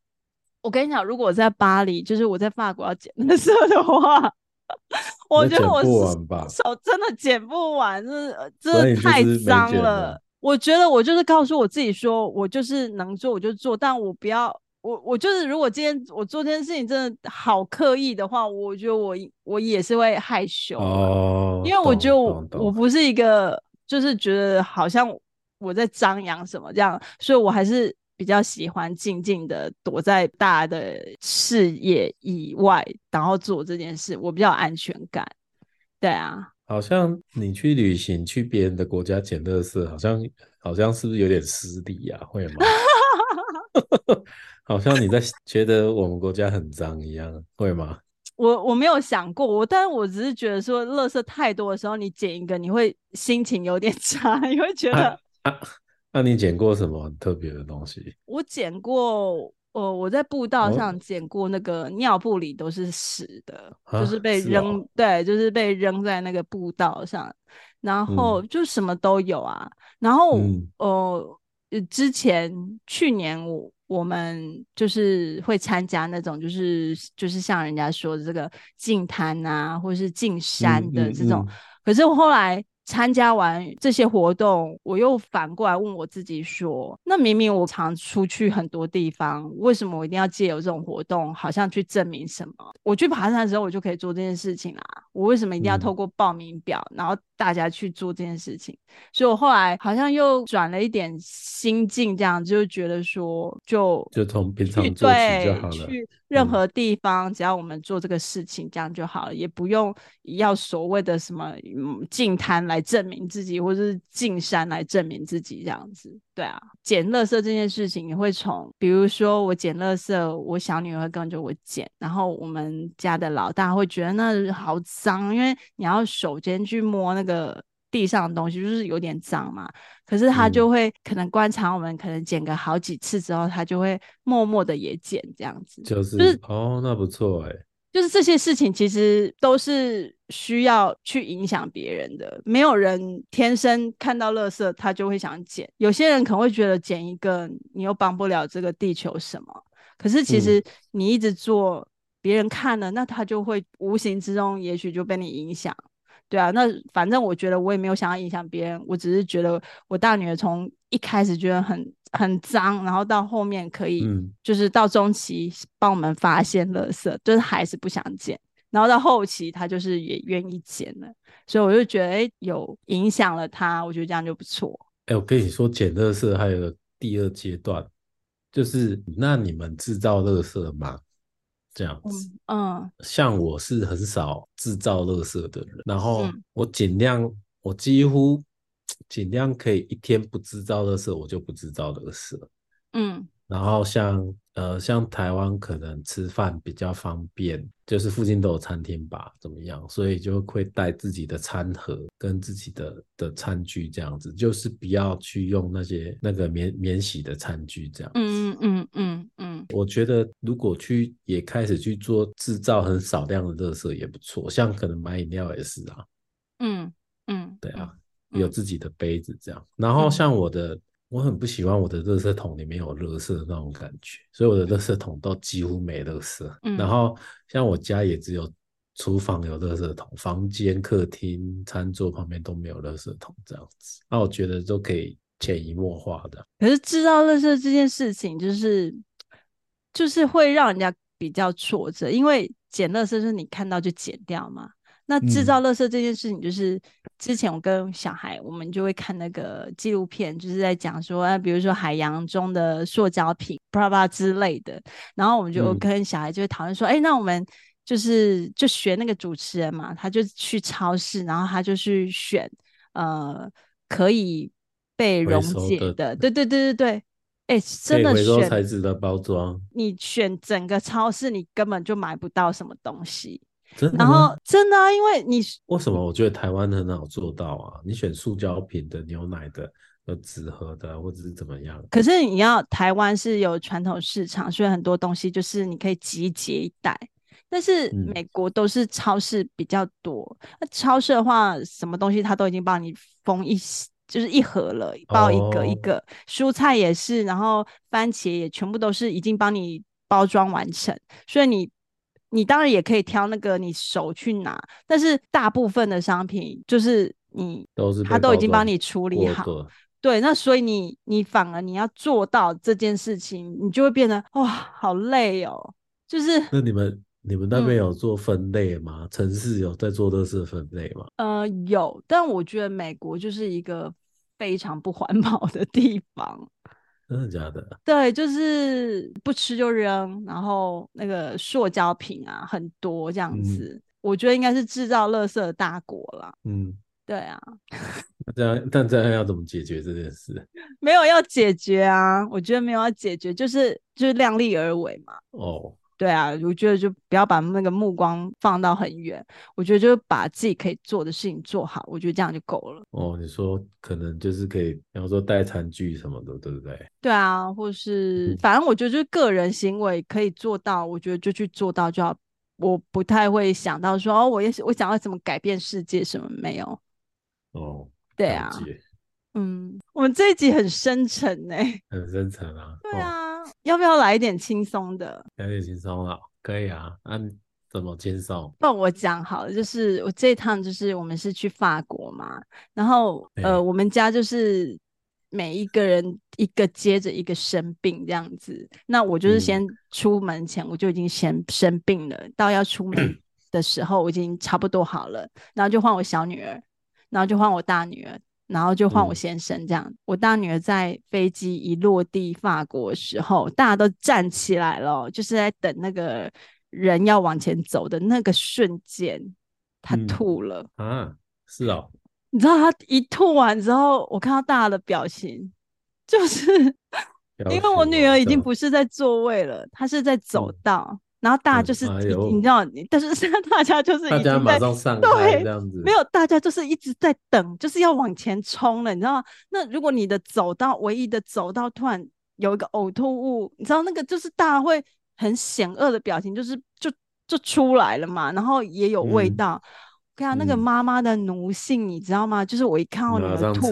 我跟你讲，如果我在巴黎，就是我在法国要捡垃圾的话，我觉得我手真的捡不完，就是真的太脏了。我觉得我就是告诉我自己说，我就是能做我就做，但我不要我我就是如果今天我做这件事情真的好刻意的话，我觉得我我也是会害羞哦，因为我觉得我我不是一个就是觉得好像我在张扬什么这样，所以我还是比较喜欢静静的躲在大家的视野以外，然后做这件事，我比较有安全感。对啊。好像你去旅行去别人的国家捡垃圾，好像好像是不是有点失礼呀？会吗？好像你在觉得我们国家很脏一样，会吗？我我没有想过，我但是我只是觉得说，垃圾太多的时候，你捡一个，你会心情有点 差，你会觉得。那、啊啊啊、你捡过什么很特别的东西？我捡过。呃我在步道上捡过那个尿布里都是屎的，哦、就是被扔，哦、对，就是被扔在那个步道上，然后就什么都有啊。嗯、然后呃，之前去年我我们就是会参加那种，就是就是像人家说的这个进滩啊，或者是进山的这种，嗯嗯嗯、可是我后来。参加完这些活动，我又反过来问我自己说：那明明我常出去很多地方，为什么我一定要借由这种活动，好像去证明什么？我去爬山的时候，我就可以做这件事情啦。我为什么一定要透过报名表，嗯、然后大家去做这件事情？所以我后来好像又转了一点心境，这样就觉得说，就就从平常做起就好了。去任何地方，嗯、只要我们做这个事情，这样就好了，也不用要所谓的什么净滩来。来证明自己，或者是进山来证明自己，这样子，对啊。捡垃圾这件事情，你会从，比如说我捡垃圾，我小女儿会跟着我捡，然后我们家的老大会觉得那好脏，因为你要手先去摸那个地上的东西，就是有点脏嘛。可是他就会可能观察我们，可能捡个好几次之后，他就会默默的也捡这样子，就是，就是哦，那不错哎。就是这些事情其实都是需要去影响别人的，没有人天生看到垃圾他就会想捡。有些人可能会觉得捡一个你又帮不了这个地球什么，可是其实你一直做，别人看了，那他就会无形之中也许就被你影响。对啊，那反正我觉得我也没有想要影响别人，我只是觉得我大女儿从一开始觉得很很脏，然后到后面可以，就是到中期帮我们发现垃圾，嗯、就是还是不想捡，然后到后期他就是也愿意捡了，所以我就觉得哎，有影响了他，我觉得这样就不错。哎，我跟你说，捡垃圾还有个第二阶段，就是那你们制造垃圾吗？这样子，嗯，嗯，像我是很少制造垃圾的人，然后我尽量，我几乎尽量可以一天不制造垃圾，我就不制造垃圾，嗯。然后像呃像台湾可能吃饭比较方便，就是附近都有餐厅吧，怎么样？所以就会带自己的餐盒跟自己的的餐具这样子，就是不要去用那些那个免免洗的餐具这样子。嗯嗯嗯嗯嗯。我觉得如果去也开始去做制造很少量的垃圾也不错，像可能买饮料也是啊。嗯嗯，对啊，有自己的杯子这样。然后像我的。我很不喜欢我的垃圾桶里面有垃圾的那种感觉，所以我的垃圾桶都几乎没垃圾。嗯、然后像我家也只有厨房有垃圾桶，房间、客厅、餐桌旁边都没有垃圾桶这样子。那我觉得都可以潜移默化的。可是知道垃圾这件事情，就是就是会让人家比较挫折，因为捡垃圾是你看到就捡掉嘛。那制造垃圾这件事情，就是之前我跟小孩，我们就会看那个纪录片，就是在讲说，啊比如说海洋中的塑胶品，巴拉巴拉之类的。然后我们就跟小孩就会讨论说，哎、嗯，那我们就是就学那个主持人嘛，他就去超市，然后他就去选呃可以被溶解的，对对对对对，哎，真的选材质的包装，你选整个超市，你根本就买不到什么东西。然后真的啊，因为你为什么我觉得台湾很好做到啊？你选塑胶瓶的、牛奶的、有纸盒的，或者是怎么样？可是你要台湾是有传统市场，所以很多东西就是你可以集结一袋。但是美国都是超市比较多，那、嗯、超市的话，什么东西它都已经帮你封一，就是一盒了，包一个一个。哦、蔬菜也是，然后番茄也全部都是已经帮你。包装完成，所以你你当然也可以挑那个你手去拿，但是大部分的商品就是你都是他都已经帮你处理好，对，那所以你你反而你要做到这件事情，你就会变得哇好累哦，就是那你们你们那边有做分类吗？嗯、城市有在做垃圾分类吗？呃，有，但我觉得美国就是一个非常不环保的地方。真的假的？对，就是不吃就扔，然后那个塑胶瓶啊很多这样子，嗯、我觉得应该是制造垃圾的大国了。嗯，对啊。这样，但这样要怎么解决这件事？没有要解决啊，我觉得没有要解决，就是就是量力而为嘛。哦。对啊，我觉得就不要把那个目光放到很远，我觉得就把自己可以做的事情做好，我觉得这样就够了。哦，你说可能就是可以，比方说带餐具什么的，对不对？对啊，或是反正我觉得就是个人行为可以做到，我觉得就去做到就好。我不太会想到说哦，我也我想要怎么改变世界什么没有。哦，对啊，嗯，我们这一集很深沉呢，很深沉啊。对啊。要不要来一点轻松的？来点轻松啊，可以啊。那、啊、怎么轻松？那我讲好了，就是我这一趟就是我们是去法国嘛，然后、欸、呃，我们家就是每一个人一个接着一个生病这样子。那我就是先出门前我就已经先生病了，嗯、到要出门 的时候我已经差不多好了，然后就换我小女儿，然后就换我大女儿。然后就换我先生这样，嗯、我大女儿在飞机一落地法国的时候，大家都站起来了，就是在等那个人要往前走的那个瞬间，她吐了、嗯、啊，是哦，你知道她一吐完之后，我看到大家的表情，就是 因为我女儿已经不是在座位了，她是在走道。嗯然后大家就是，你知道，但是现在大家就是已经在大家马上上对这样子，没有，大家就是一直在等，就是要往前冲了，你知道吗？那如果你的走道唯一的走道突然有一个呕吐物，你知道那个就是大家会很险恶的表情，就是就就出来了嘛，然后也有味道。看、嗯、那个妈妈的奴性，你知道吗？就是我一看到你的吐，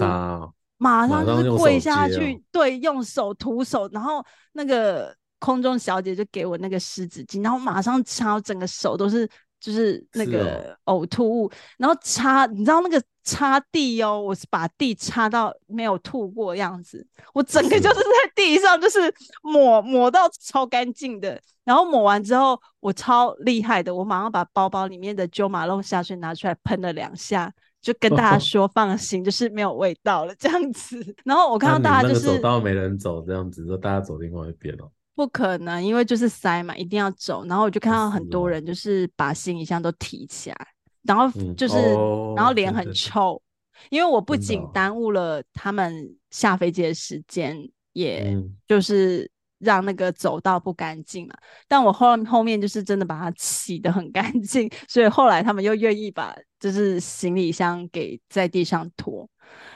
马上就是跪下去，对，用手徒手，然后那个。空中小姐就给我那个湿纸巾，然后马上擦，整个手都是就是那个呕吐物，哦、然后擦，你知道那个擦地哦，我是把地擦到没有吐过样子，我整个就是在地上就是抹抹到超干净的，然后抹完之后我超厉害的，我马上把包包里面的 Jo Malone 香水拿出来喷了两下，就跟大家 说放心，哦、就是没有味道了这样子。然后我看到大家就是走到没人走这样子，就大家走另外一边哦。不可能，因为就是塞嘛，一定要走。然后我就看到很多人就是把行李箱都提起来，然后就是，嗯哦、然后脸很臭，因为我不仅耽误了他们下飞机的时间，哦、也就是让那个走道不干净嘛。嗯、但我后后面就是真的把它洗得很干净，所以后来他们又愿意把就是行李箱给在地上拖，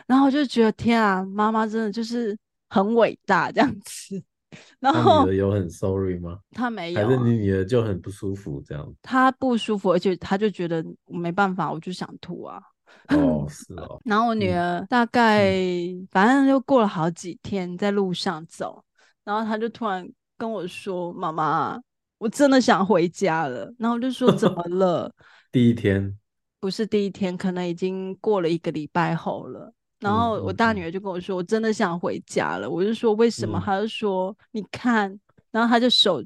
然后我就觉得天啊，妈妈真的就是很伟大这样子。然后有很 sorry 吗？他没有，还是你女儿就很不舒服这样？他不舒服，而且他就觉得我没办法，我就想吐啊。哦，是哦。然后我女儿大概、嗯、反正就过了好几天在路上走，然后她就突然跟我说：“妈妈，我真的想回家了。”然后我就说：“怎么了？” 第一天不是第一天，可能已经过了一个礼拜后了。然后我大女儿就跟我说：“我真的想回家了。”我就说：“为什么？”她就说：“你看。”然后她就手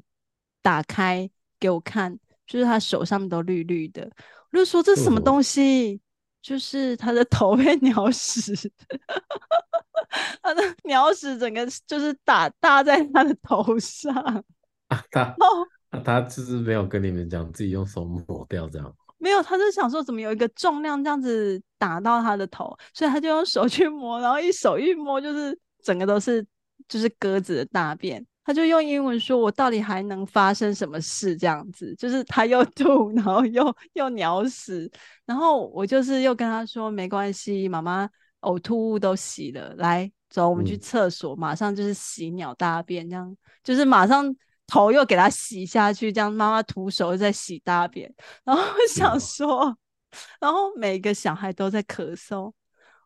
打开给我看，就是她手上面都绿绿的。我就说：“这是什么东西？”就是她的 头被鸟屎，她的 鸟屎整个就是打搭在她的头上。啊，她哦，她就是没有跟你们讲，自己用手抹掉这样。没有，他就想说怎么有一个重量这样子打到他的头，所以他就用手去摸，然后一手一摸，就是整个都是就是鸽子的大便。他就用英文说：“我到底还能发生什么事？”这样子，就是他又吐，然后又又鸟屎，然后我就是又跟他说：“没关系，妈妈呕吐物都洗了，来走，我们去厕所，嗯、马上就是洗鸟大便，这样就是马上。”头又给他洗下去，这样妈妈徒手又在洗大便，然后我想说，然后每个小孩都在咳嗽。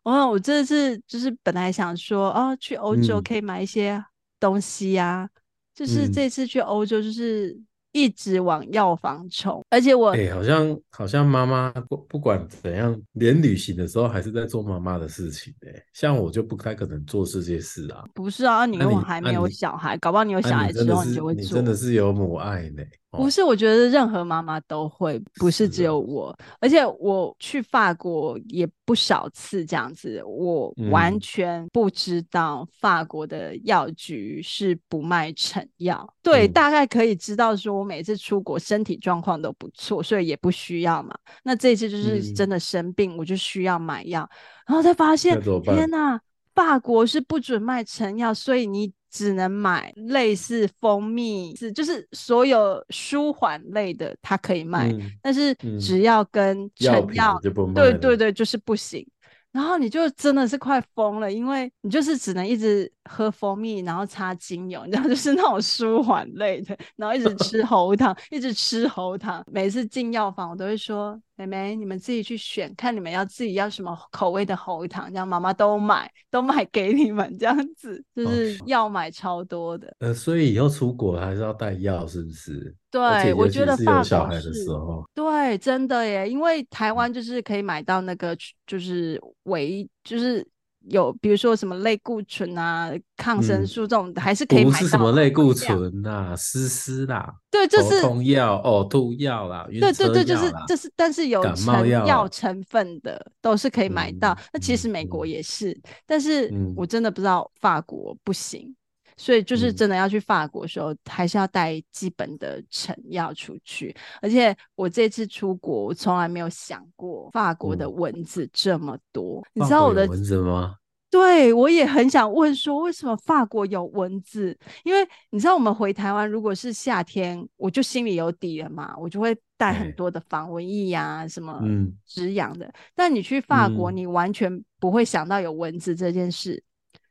哦，我这次就是本来想说，哦，去欧洲可以买一些东西呀、啊，嗯、就是这次去欧洲，就是。一直往药房冲，而且我哎、欸，好像好像妈妈不不管怎样，连旅行的时候还是在做妈妈的事情哎、欸。像我就不太可能做这些事啊。不是啊，你因为我还没有小孩，啊、搞不好你有小孩之后你就会做。你真的是有母爱呢、欸。不是，我觉得任何妈妈都会，不是只有我。啊、而且我去法国也不少次，这样子，我完全不知道法国的药局是不卖成药。嗯、对，大概可以知道，说我每次出国身体状况都不错，所以也不需要嘛。那这一次就是真的生病，嗯、我就需要买药，然后才发现，天哪，法国是不准卖成药，所以你。只能买类似蜂蜜，是就是所有舒缓类的，它可以卖，嗯、但是只要跟成药，嗯、对对对，就是不行。然后你就真的是快疯了，因为你就是只能一直喝蜂蜜，然后擦精油，然后 就是那种舒缓类的，然后一直吃 喉糖，一直吃喉糖。每次进药房，我都会说。妹妹，你们自己去选，看你们要自己要什么口味的喉糖，这样妈妈都买，都买给你们，这样子就是要买超多的。呃，所以以后出国还是要带药，是不是？对，我觉得法国是小孩的时候，对，真的耶，因为台湾就是可以买到那个，就是唯一，就是。有，比如说什么类固醇啊、抗生素这种，还是可以买到。不是什么类固醇呐，丝丝啦，对，就是头痛药、呕吐药啦，对对对，就是就是，但是有成药成分的都是可以买到。那其实美国也是，但是我真的不知道法国不行，所以就是真的要去法国的时候，还是要带基本的成药出去。而且我这次出国，我从来没有想过法国的蚊子这么多。你知道我的蚊子吗？对，我也很想问说，为什么法国有蚊子？因为你知道，我们回台湾如果是夏天，我就心里有底了嘛，我就会带很多的防蚊液呀、啊，什么止痒的。嗯、但你去法国，你完全不会想到有蚊子这件事，嗯、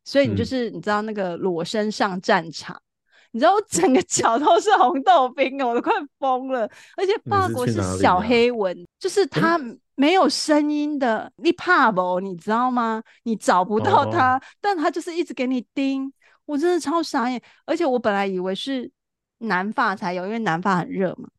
所以你就是你知道那个裸身上战场，嗯、你知道我整个脚都是红豆冰啊，我都快疯了。而且法国是小黑蚊，是就是它。嗯没有声音的，你怕不？你知道吗？你找不到它，哦、但它就是一直给你叮，我真的超傻眼。而且我本来以为是南法才有，因为南法很热嘛。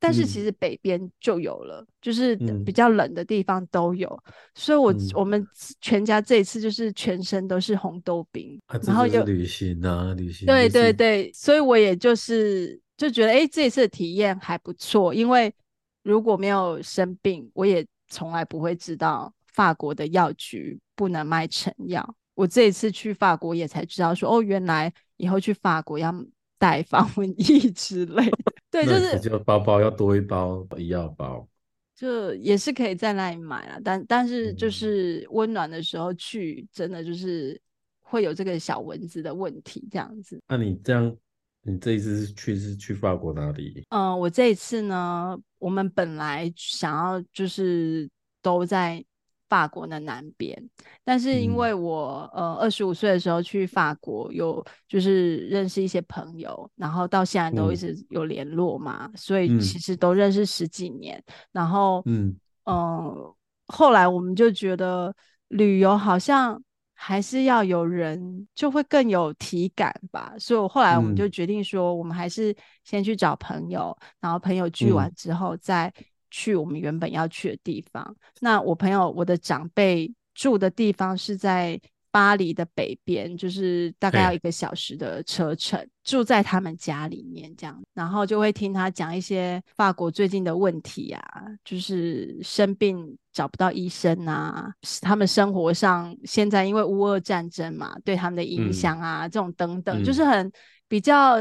但是其实北边就有了，嗯、就是比较冷的地方都有。嗯、所以我，我、嗯、我们全家这一次就是全身都是红豆冰，啊、然后又旅行啊，旅行。对对对，所以我也就是就觉得，哎，这一次的体验还不错。因为如果没有生病，我也。从来不会知道法国的药局不能卖成药。我这一次去法国也才知道说，说哦，原来以后去法国要带 防蚊液之类的。对，就是就包包要多一包医药包，就也是可以在那里买了。但但是就是温暖的时候去，真的就是会有这个小蚊子的问题这样子。那你这样，你这一次去是去法国哪里？嗯，我这一次呢。我们本来想要就是都在法国的南边，但是因为我、嗯、呃二十五岁的时候去法国，有就是认识一些朋友，然后到现在都一直有联络嘛，嗯、所以其实都认识十几年。嗯、然后嗯。嗯、呃，后来我们就觉得旅游好像还是要有人，就会更有体感吧。所以后来我们就决定说，我们还是先去找朋友，嗯、然后朋友聚完之后再去我们原本要去的地方。嗯、那我朋友，我的长辈住的地方是在。巴黎的北边，就是大概要一个小时的车程，住在他们家里面这样，然后就会听他讲一些法国最近的问题啊，就是生病找不到医生啊，他们生活上现在因为乌俄战争嘛，对他们的影响啊，嗯、这种等等，嗯、就是很比较。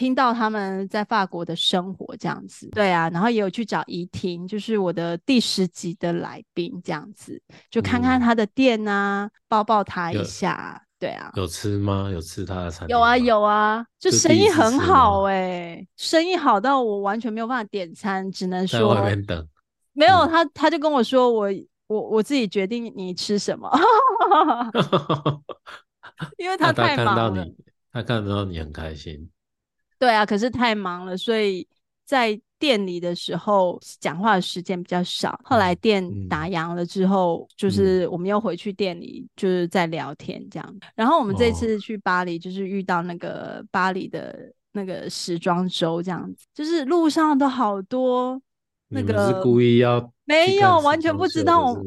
听到他们在法国的生活这样子，对啊，然后也有去找怡婷，就是我的第十集的来宾这样子，就看看他的店啊，嗯、抱抱他一下，有对啊。有吃吗？有吃他的餐？有啊有啊，就生意很好哎、欸，生意好到我完全没有办法点餐，只能说在外面等。没有他，他就跟我说我我我自己决定你吃什么，因为他太忙了。他看到你，他看到你很开心。对啊，可是太忙了，所以在店里的时候讲话的时间比较少，后来店打烊了之后，嗯、就是我们又回去店里，就是在聊天这样。嗯、然后我们这次去巴黎，就是遇到那个巴黎的那个时装周这样子，就是路上都好多那个是故意要没有完全不知道我。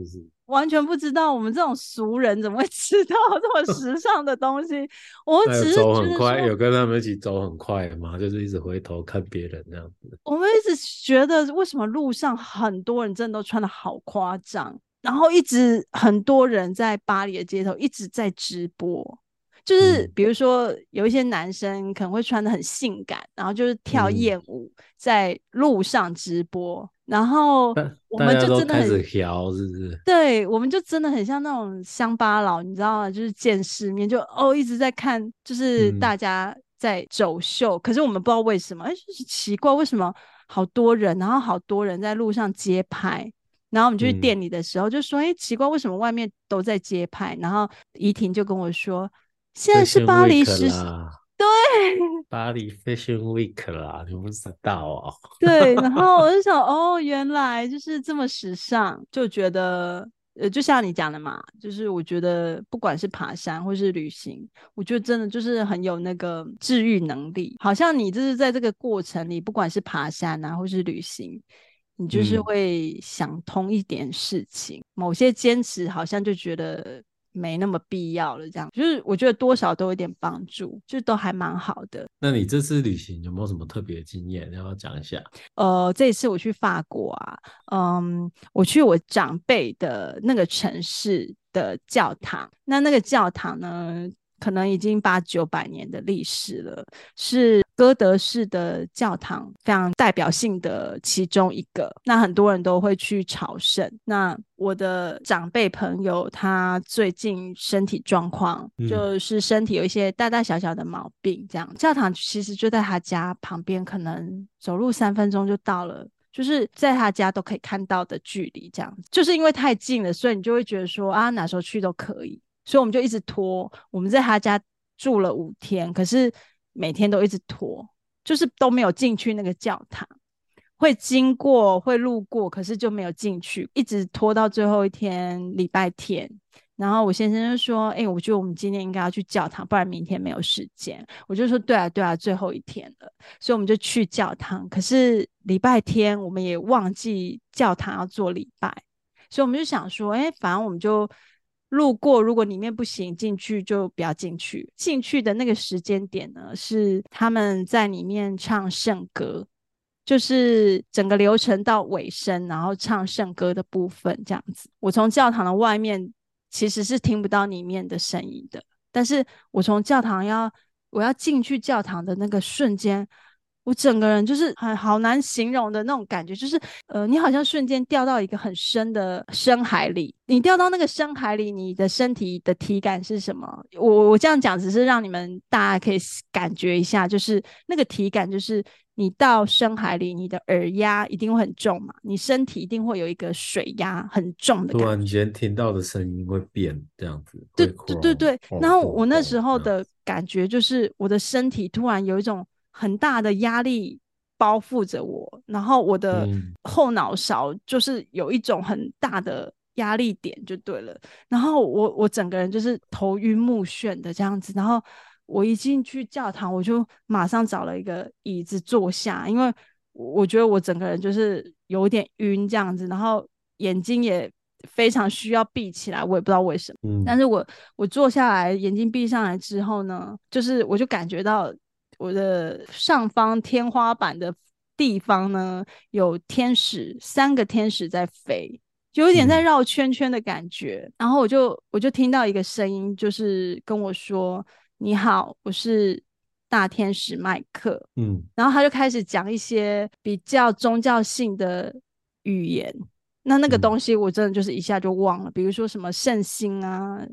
完全不知道我们这种俗人怎么会 吃到这么 时尚的东西。我们只是走很快，有跟他们一起走很快嘛？就是一直回头看别人这样子。我们一直觉得为什么路上很多人真的都穿的好夸张，然后一直很多人在巴黎的街头一直在直播，就是比如说有一些男生可能会穿的很性感，然后就是跳艳舞在路上直播。嗯然后我们就真的很调，是不是？对，我们就真的很像那种乡巴佬，你知道吗？就是见世面就哦一直在看，就是大家在走秀。嗯、可是我们不知道为什么，哎，就是奇怪，为什么好多人，然后好多人在路上街拍。然后我们就去店里的时候，就说：“哎、嗯，奇怪，为什么外面都在街拍？”然后怡婷就跟我说：“现在是巴黎时。”对，巴黎 Fashion Week 啦，你不知道哦。对，然后我就想，哦，原来就是这么时尚，就觉得，呃，就像你讲的嘛，就是我觉得不管是爬山或是旅行，我觉得真的就是很有那个治愈能力。好像你就是在这个过程里，不管是爬山啊，或是旅行，你就是会想通一点事情，嗯、某些坚持好像就觉得。没那么必要了，这样就是我觉得多少都有点帮助，就都还蛮好的。那你这次旅行有没有什么特别的经验？要不要讲一下？呃，这一次我去法国啊，嗯，我去我长辈的那个城市的教堂，那那个教堂呢，可能已经八九百年的历史了，是哥德式的教堂，非常代表性的其中一个。那很多人都会去朝圣。那我的长辈朋友，他最近身体状况，就是身体有一些大大小小的毛病。这样，嗯、教堂其实就在他家旁边，可能走路三分钟就到了，就是在他家都可以看到的距离。这样，就是因为太近了，所以你就会觉得说啊，哪时候去都可以。所以我们就一直拖，我们在他家住了五天，可是每天都一直拖，就是都没有进去那个教堂，会经过，会路过，可是就没有进去，一直拖到最后一天礼拜天。然后我先生就说：“哎、我觉得我们今天应该要去教堂，不然明天没有时间。”我就说：“对啊，对啊，最后一天了。”所以我们就去教堂。可是礼拜天我们也忘记教堂要做礼拜，所以我们就想说：“哎、反正我们就。”路过，如果里面不行，进去就不要进去。进去的那个时间点呢，是他们在里面唱圣歌，就是整个流程到尾声，然后唱圣歌的部分这样子。我从教堂的外面其实是听不到里面的声音的，但是我从教堂要我要进去教堂的那个瞬间。我整个人就是很好难形容的那种感觉，就是呃，你好像瞬间掉到一个很深的深海里。你掉到那个深海里，你的身体的体感是什么？我我这样讲只是让你们大家可以感觉一下，就是那个体感，就是你到深海里，你的耳压一定会很重嘛，你身体一定会有一个水压很重的感觉。突然间听到的声音会变这样子。对对对对。然后我那时候的感觉就是，我的身体突然有一种。很大的压力包覆着我，然后我的后脑勺就是有一种很大的压力点，就对了。嗯、然后我我整个人就是头晕目眩的这样子。然后我一进去教堂，我就马上找了一个椅子坐下，因为我觉得我整个人就是有点晕这样子，然后眼睛也非常需要闭起来，我也不知道为什么。嗯、但是我我坐下来，眼睛闭上来之后呢，就是我就感觉到。我的上方天花板的地方呢，有天使，三个天使在飞，就有点在绕圈圈的感觉。嗯、然后我就我就听到一个声音，就是跟我说：“你好，我是大天使麦克。”嗯，然后他就开始讲一些比较宗教性的语言。那那个东西我真的就是一下就忘了，比如说什么圣心啊。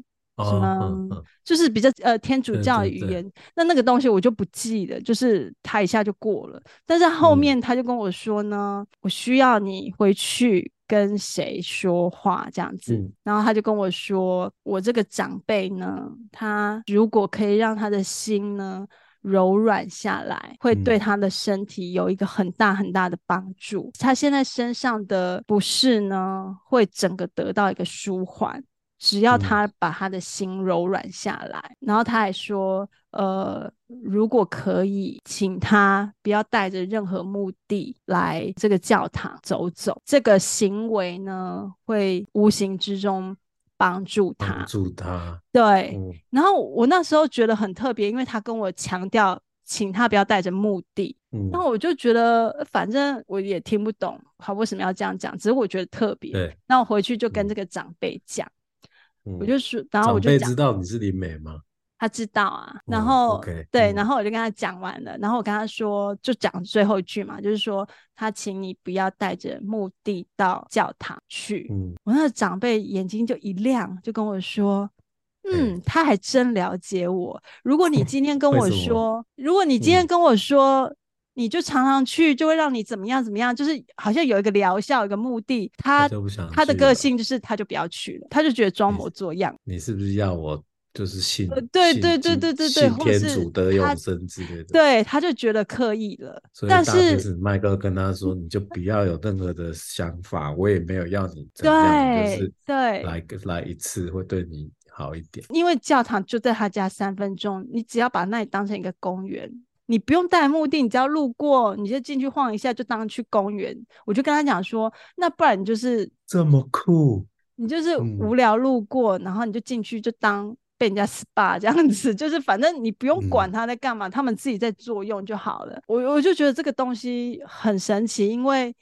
什么就是比较呃天主教的语言，那那个东西我就不记得，就是他一下就过了。但是后面他就跟我说呢，嗯、我需要你回去跟谁说话这样子。嗯、然后他就跟我说，我这个长辈呢，他如果可以让他的心呢柔软下来，会对他的身体有一个很大很大的帮助。嗯、他现在身上的不适呢，会整个得到一个舒缓。只要他把他的心柔软下来，嗯、然后他还说，呃，如果可以，请他不要带着任何目的来这个教堂走走。这个行为呢，会无形之中帮助他，帮助他。对。嗯、然后我那时候觉得很特别，因为他跟我强调，请他不要带着目的。嗯。然后我就觉得，反正我也听不懂，他为什么要这样讲？只是我觉得特别。对。那我回去就跟这个长辈讲。嗯我就说，然后我就讲，长辈知道你是林美吗？他知道啊。然后，嗯 okay, 对，然后我就跟他讲完了。嗯、然后我跟他说，就讲最后一句嘛，就是说他请你不要带着目的到教堂去。嗯，我那个长辈眼睛就一亮，就跟我说：“嗯，欸、他还真了解我。如果你今天跟我说，如果你今天跟我说。嗯”你就常常去，就会让你怎么样怎么样，就是好像有一个疗效，一个目的。他他的个性就是，他就不要去了，他就觉得装模作样。你是不是要我就是信？对对对对对对，信天主得永生之类的。对，他就觉得刻意了。但是麦哥跟他说，你就不要有任何的想法，我也没有要你怎样，就是对来来一次会对你好一点。因为教堂就在他家三分钟，你只要把那里当成一个公园。你不用带目的，你只要路过，你就进去晃一下，就当去公园。我就跟他讲说，那不然你就是这么酷，你就是无聊路过，嗯、然后你就进去，就当被人家 SPA 这样子，就是反正你不用管他在干嘛，嗯、他们自己在作用就好了。我我就觉得这个东西很神奇，因为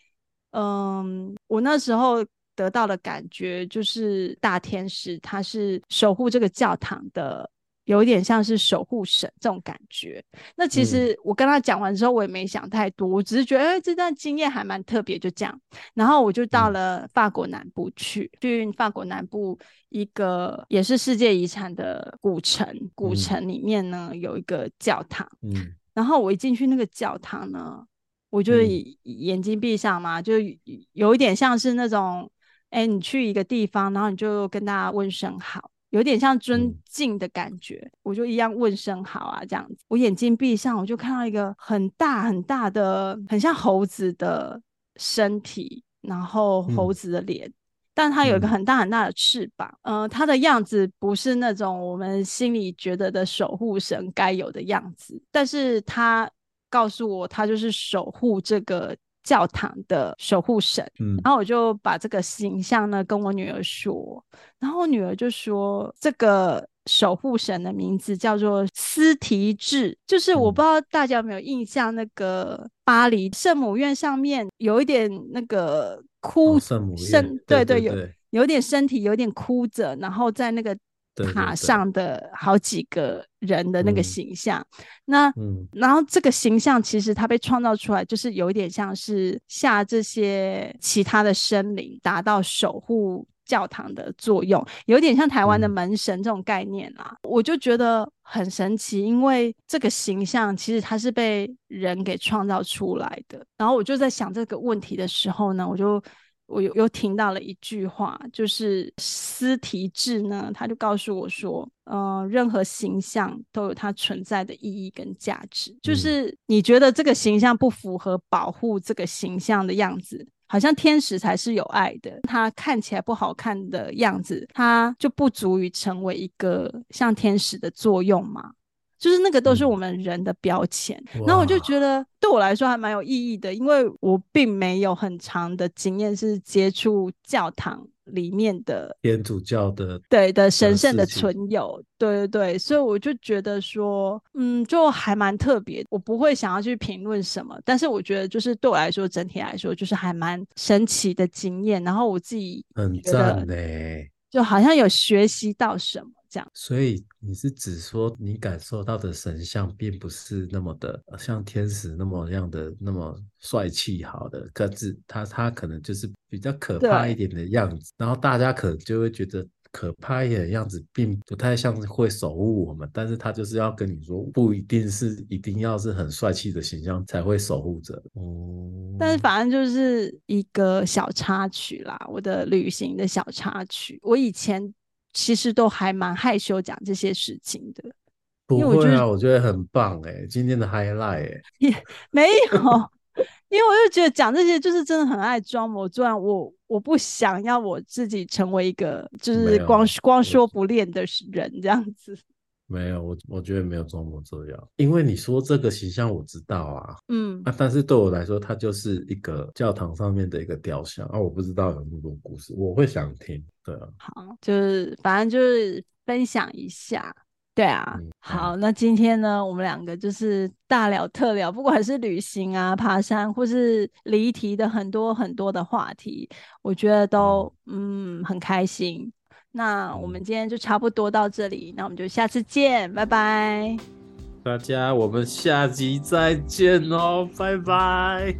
嗯，我那时候得到的感觉就是大天使他是守护这个教堂的。有一点像是守护神这种感觉。那其实我跟他讲完之后，我也没想太多，我只是觉得，哎、欸，这段经验还蛮特别，就这样。然后我就到了法国南部去，去法国南部一个也是世界遗产的古城。古城里面呢有一个教堂，嗯，然后我一进去那个教堂呢，我就眼睛闭上嘛，就有一点像是那种，哎、欸，你去一个地方，然后你就跟大家问声好。有点像尊敬的感觉，嗯、我就一样问声好啊，这样子。我眼睛闭上，我就看到一个很大很大的，很像猴子的身体，然后猴子的脸，嗯、但它有一个很大很大的翅膀。嗯、呃，它的样子不是那种我们心里觉得的守护神该有的样子，但是它告诉我，它就是守护这个。教堂的守护神，嗯，然后我就把这个形象呢跟我女儿说，然后我女儿就说，这个守护神的名字叫做斯提治，就是我不知道大家有没有印象，那个巴黎圣母院上面有一点那个哭，圣母院，对对，有有点身体有点哭着，然后在那个。塔上的好几个人的那个形象，那，嗯、然后这个形象其实它被创造出来，就是有一点像是下这些其他的生灵达到守护教堂的作用，有点像台湾的门神这种概念啦。嗯、我就觉得很神奇，因为这个形象其实它是被人给创造出来的。然后我就在想这个问题的时候呢，我就。我又又听到了一句话，就是斯提志呢，他就告诉我说，呃，任何形象都有它存在的意义跟价值。嗯、就是你觉得这个形象不符合保护这个形象的样子，好像天使才是有爱的，他看起来不好看的样子，它就不足以成为一个像天使的作用吗？就是那个都是我们人的标签，嗯、然后我就觉得对我来说还蛮有意义的，因为我并没有很长的经验是接触教堂里面的天主教的对的神圣的存有，对对对，所以我就觉得说，嗯，就还蛮特别。我不会想要去评论什么，但是我觉得就是对我来说，整体来说就是还蛮神奇的经验。然后我自己很赞呢，就好像有学习到什么。这样，所以你是指说，你感受到的神像并不是那么的像天使那么样的那么帅气好的，可是他他可能就是比较可怕一点的样子，然后大家可能就会觉得可怕一点的样子并不太像是会守护我们，但是他就是要跟你说，不一定是一定要是很帅气的形象才会守护着。哦、嗯，但是反正就是一个小插曲啦，我的旅行的小插曲，我以前。其实都还蛮害羞讲这些事情的，不会啊，我觉得很棒哎，今天的 highlight 哎，也 没有，因为我就觉得讲这些就是真的很爱装模作样，我我不想要我自己成为一个就是光光说不练的人这样子。没有，我我觉得没有装模作样，因为你说这个形象我知道啊，嗯，啊，但是对我来说，它就是一个教堂上面的一个雕像啊，我不知道有那么多故事，我会想听，对啊，好，就是反正就是分享一下，对啊，嗯、好，那今天呢，我们两个就是大聊特聊，不管是旅行啊、爬山，或是离题的很多很多的话题，我觉得都嗯，嗯很开心。那我们今天就差不多到这里，那我们就下次见，拜拜。大家，我们下集再见哦，拜拜。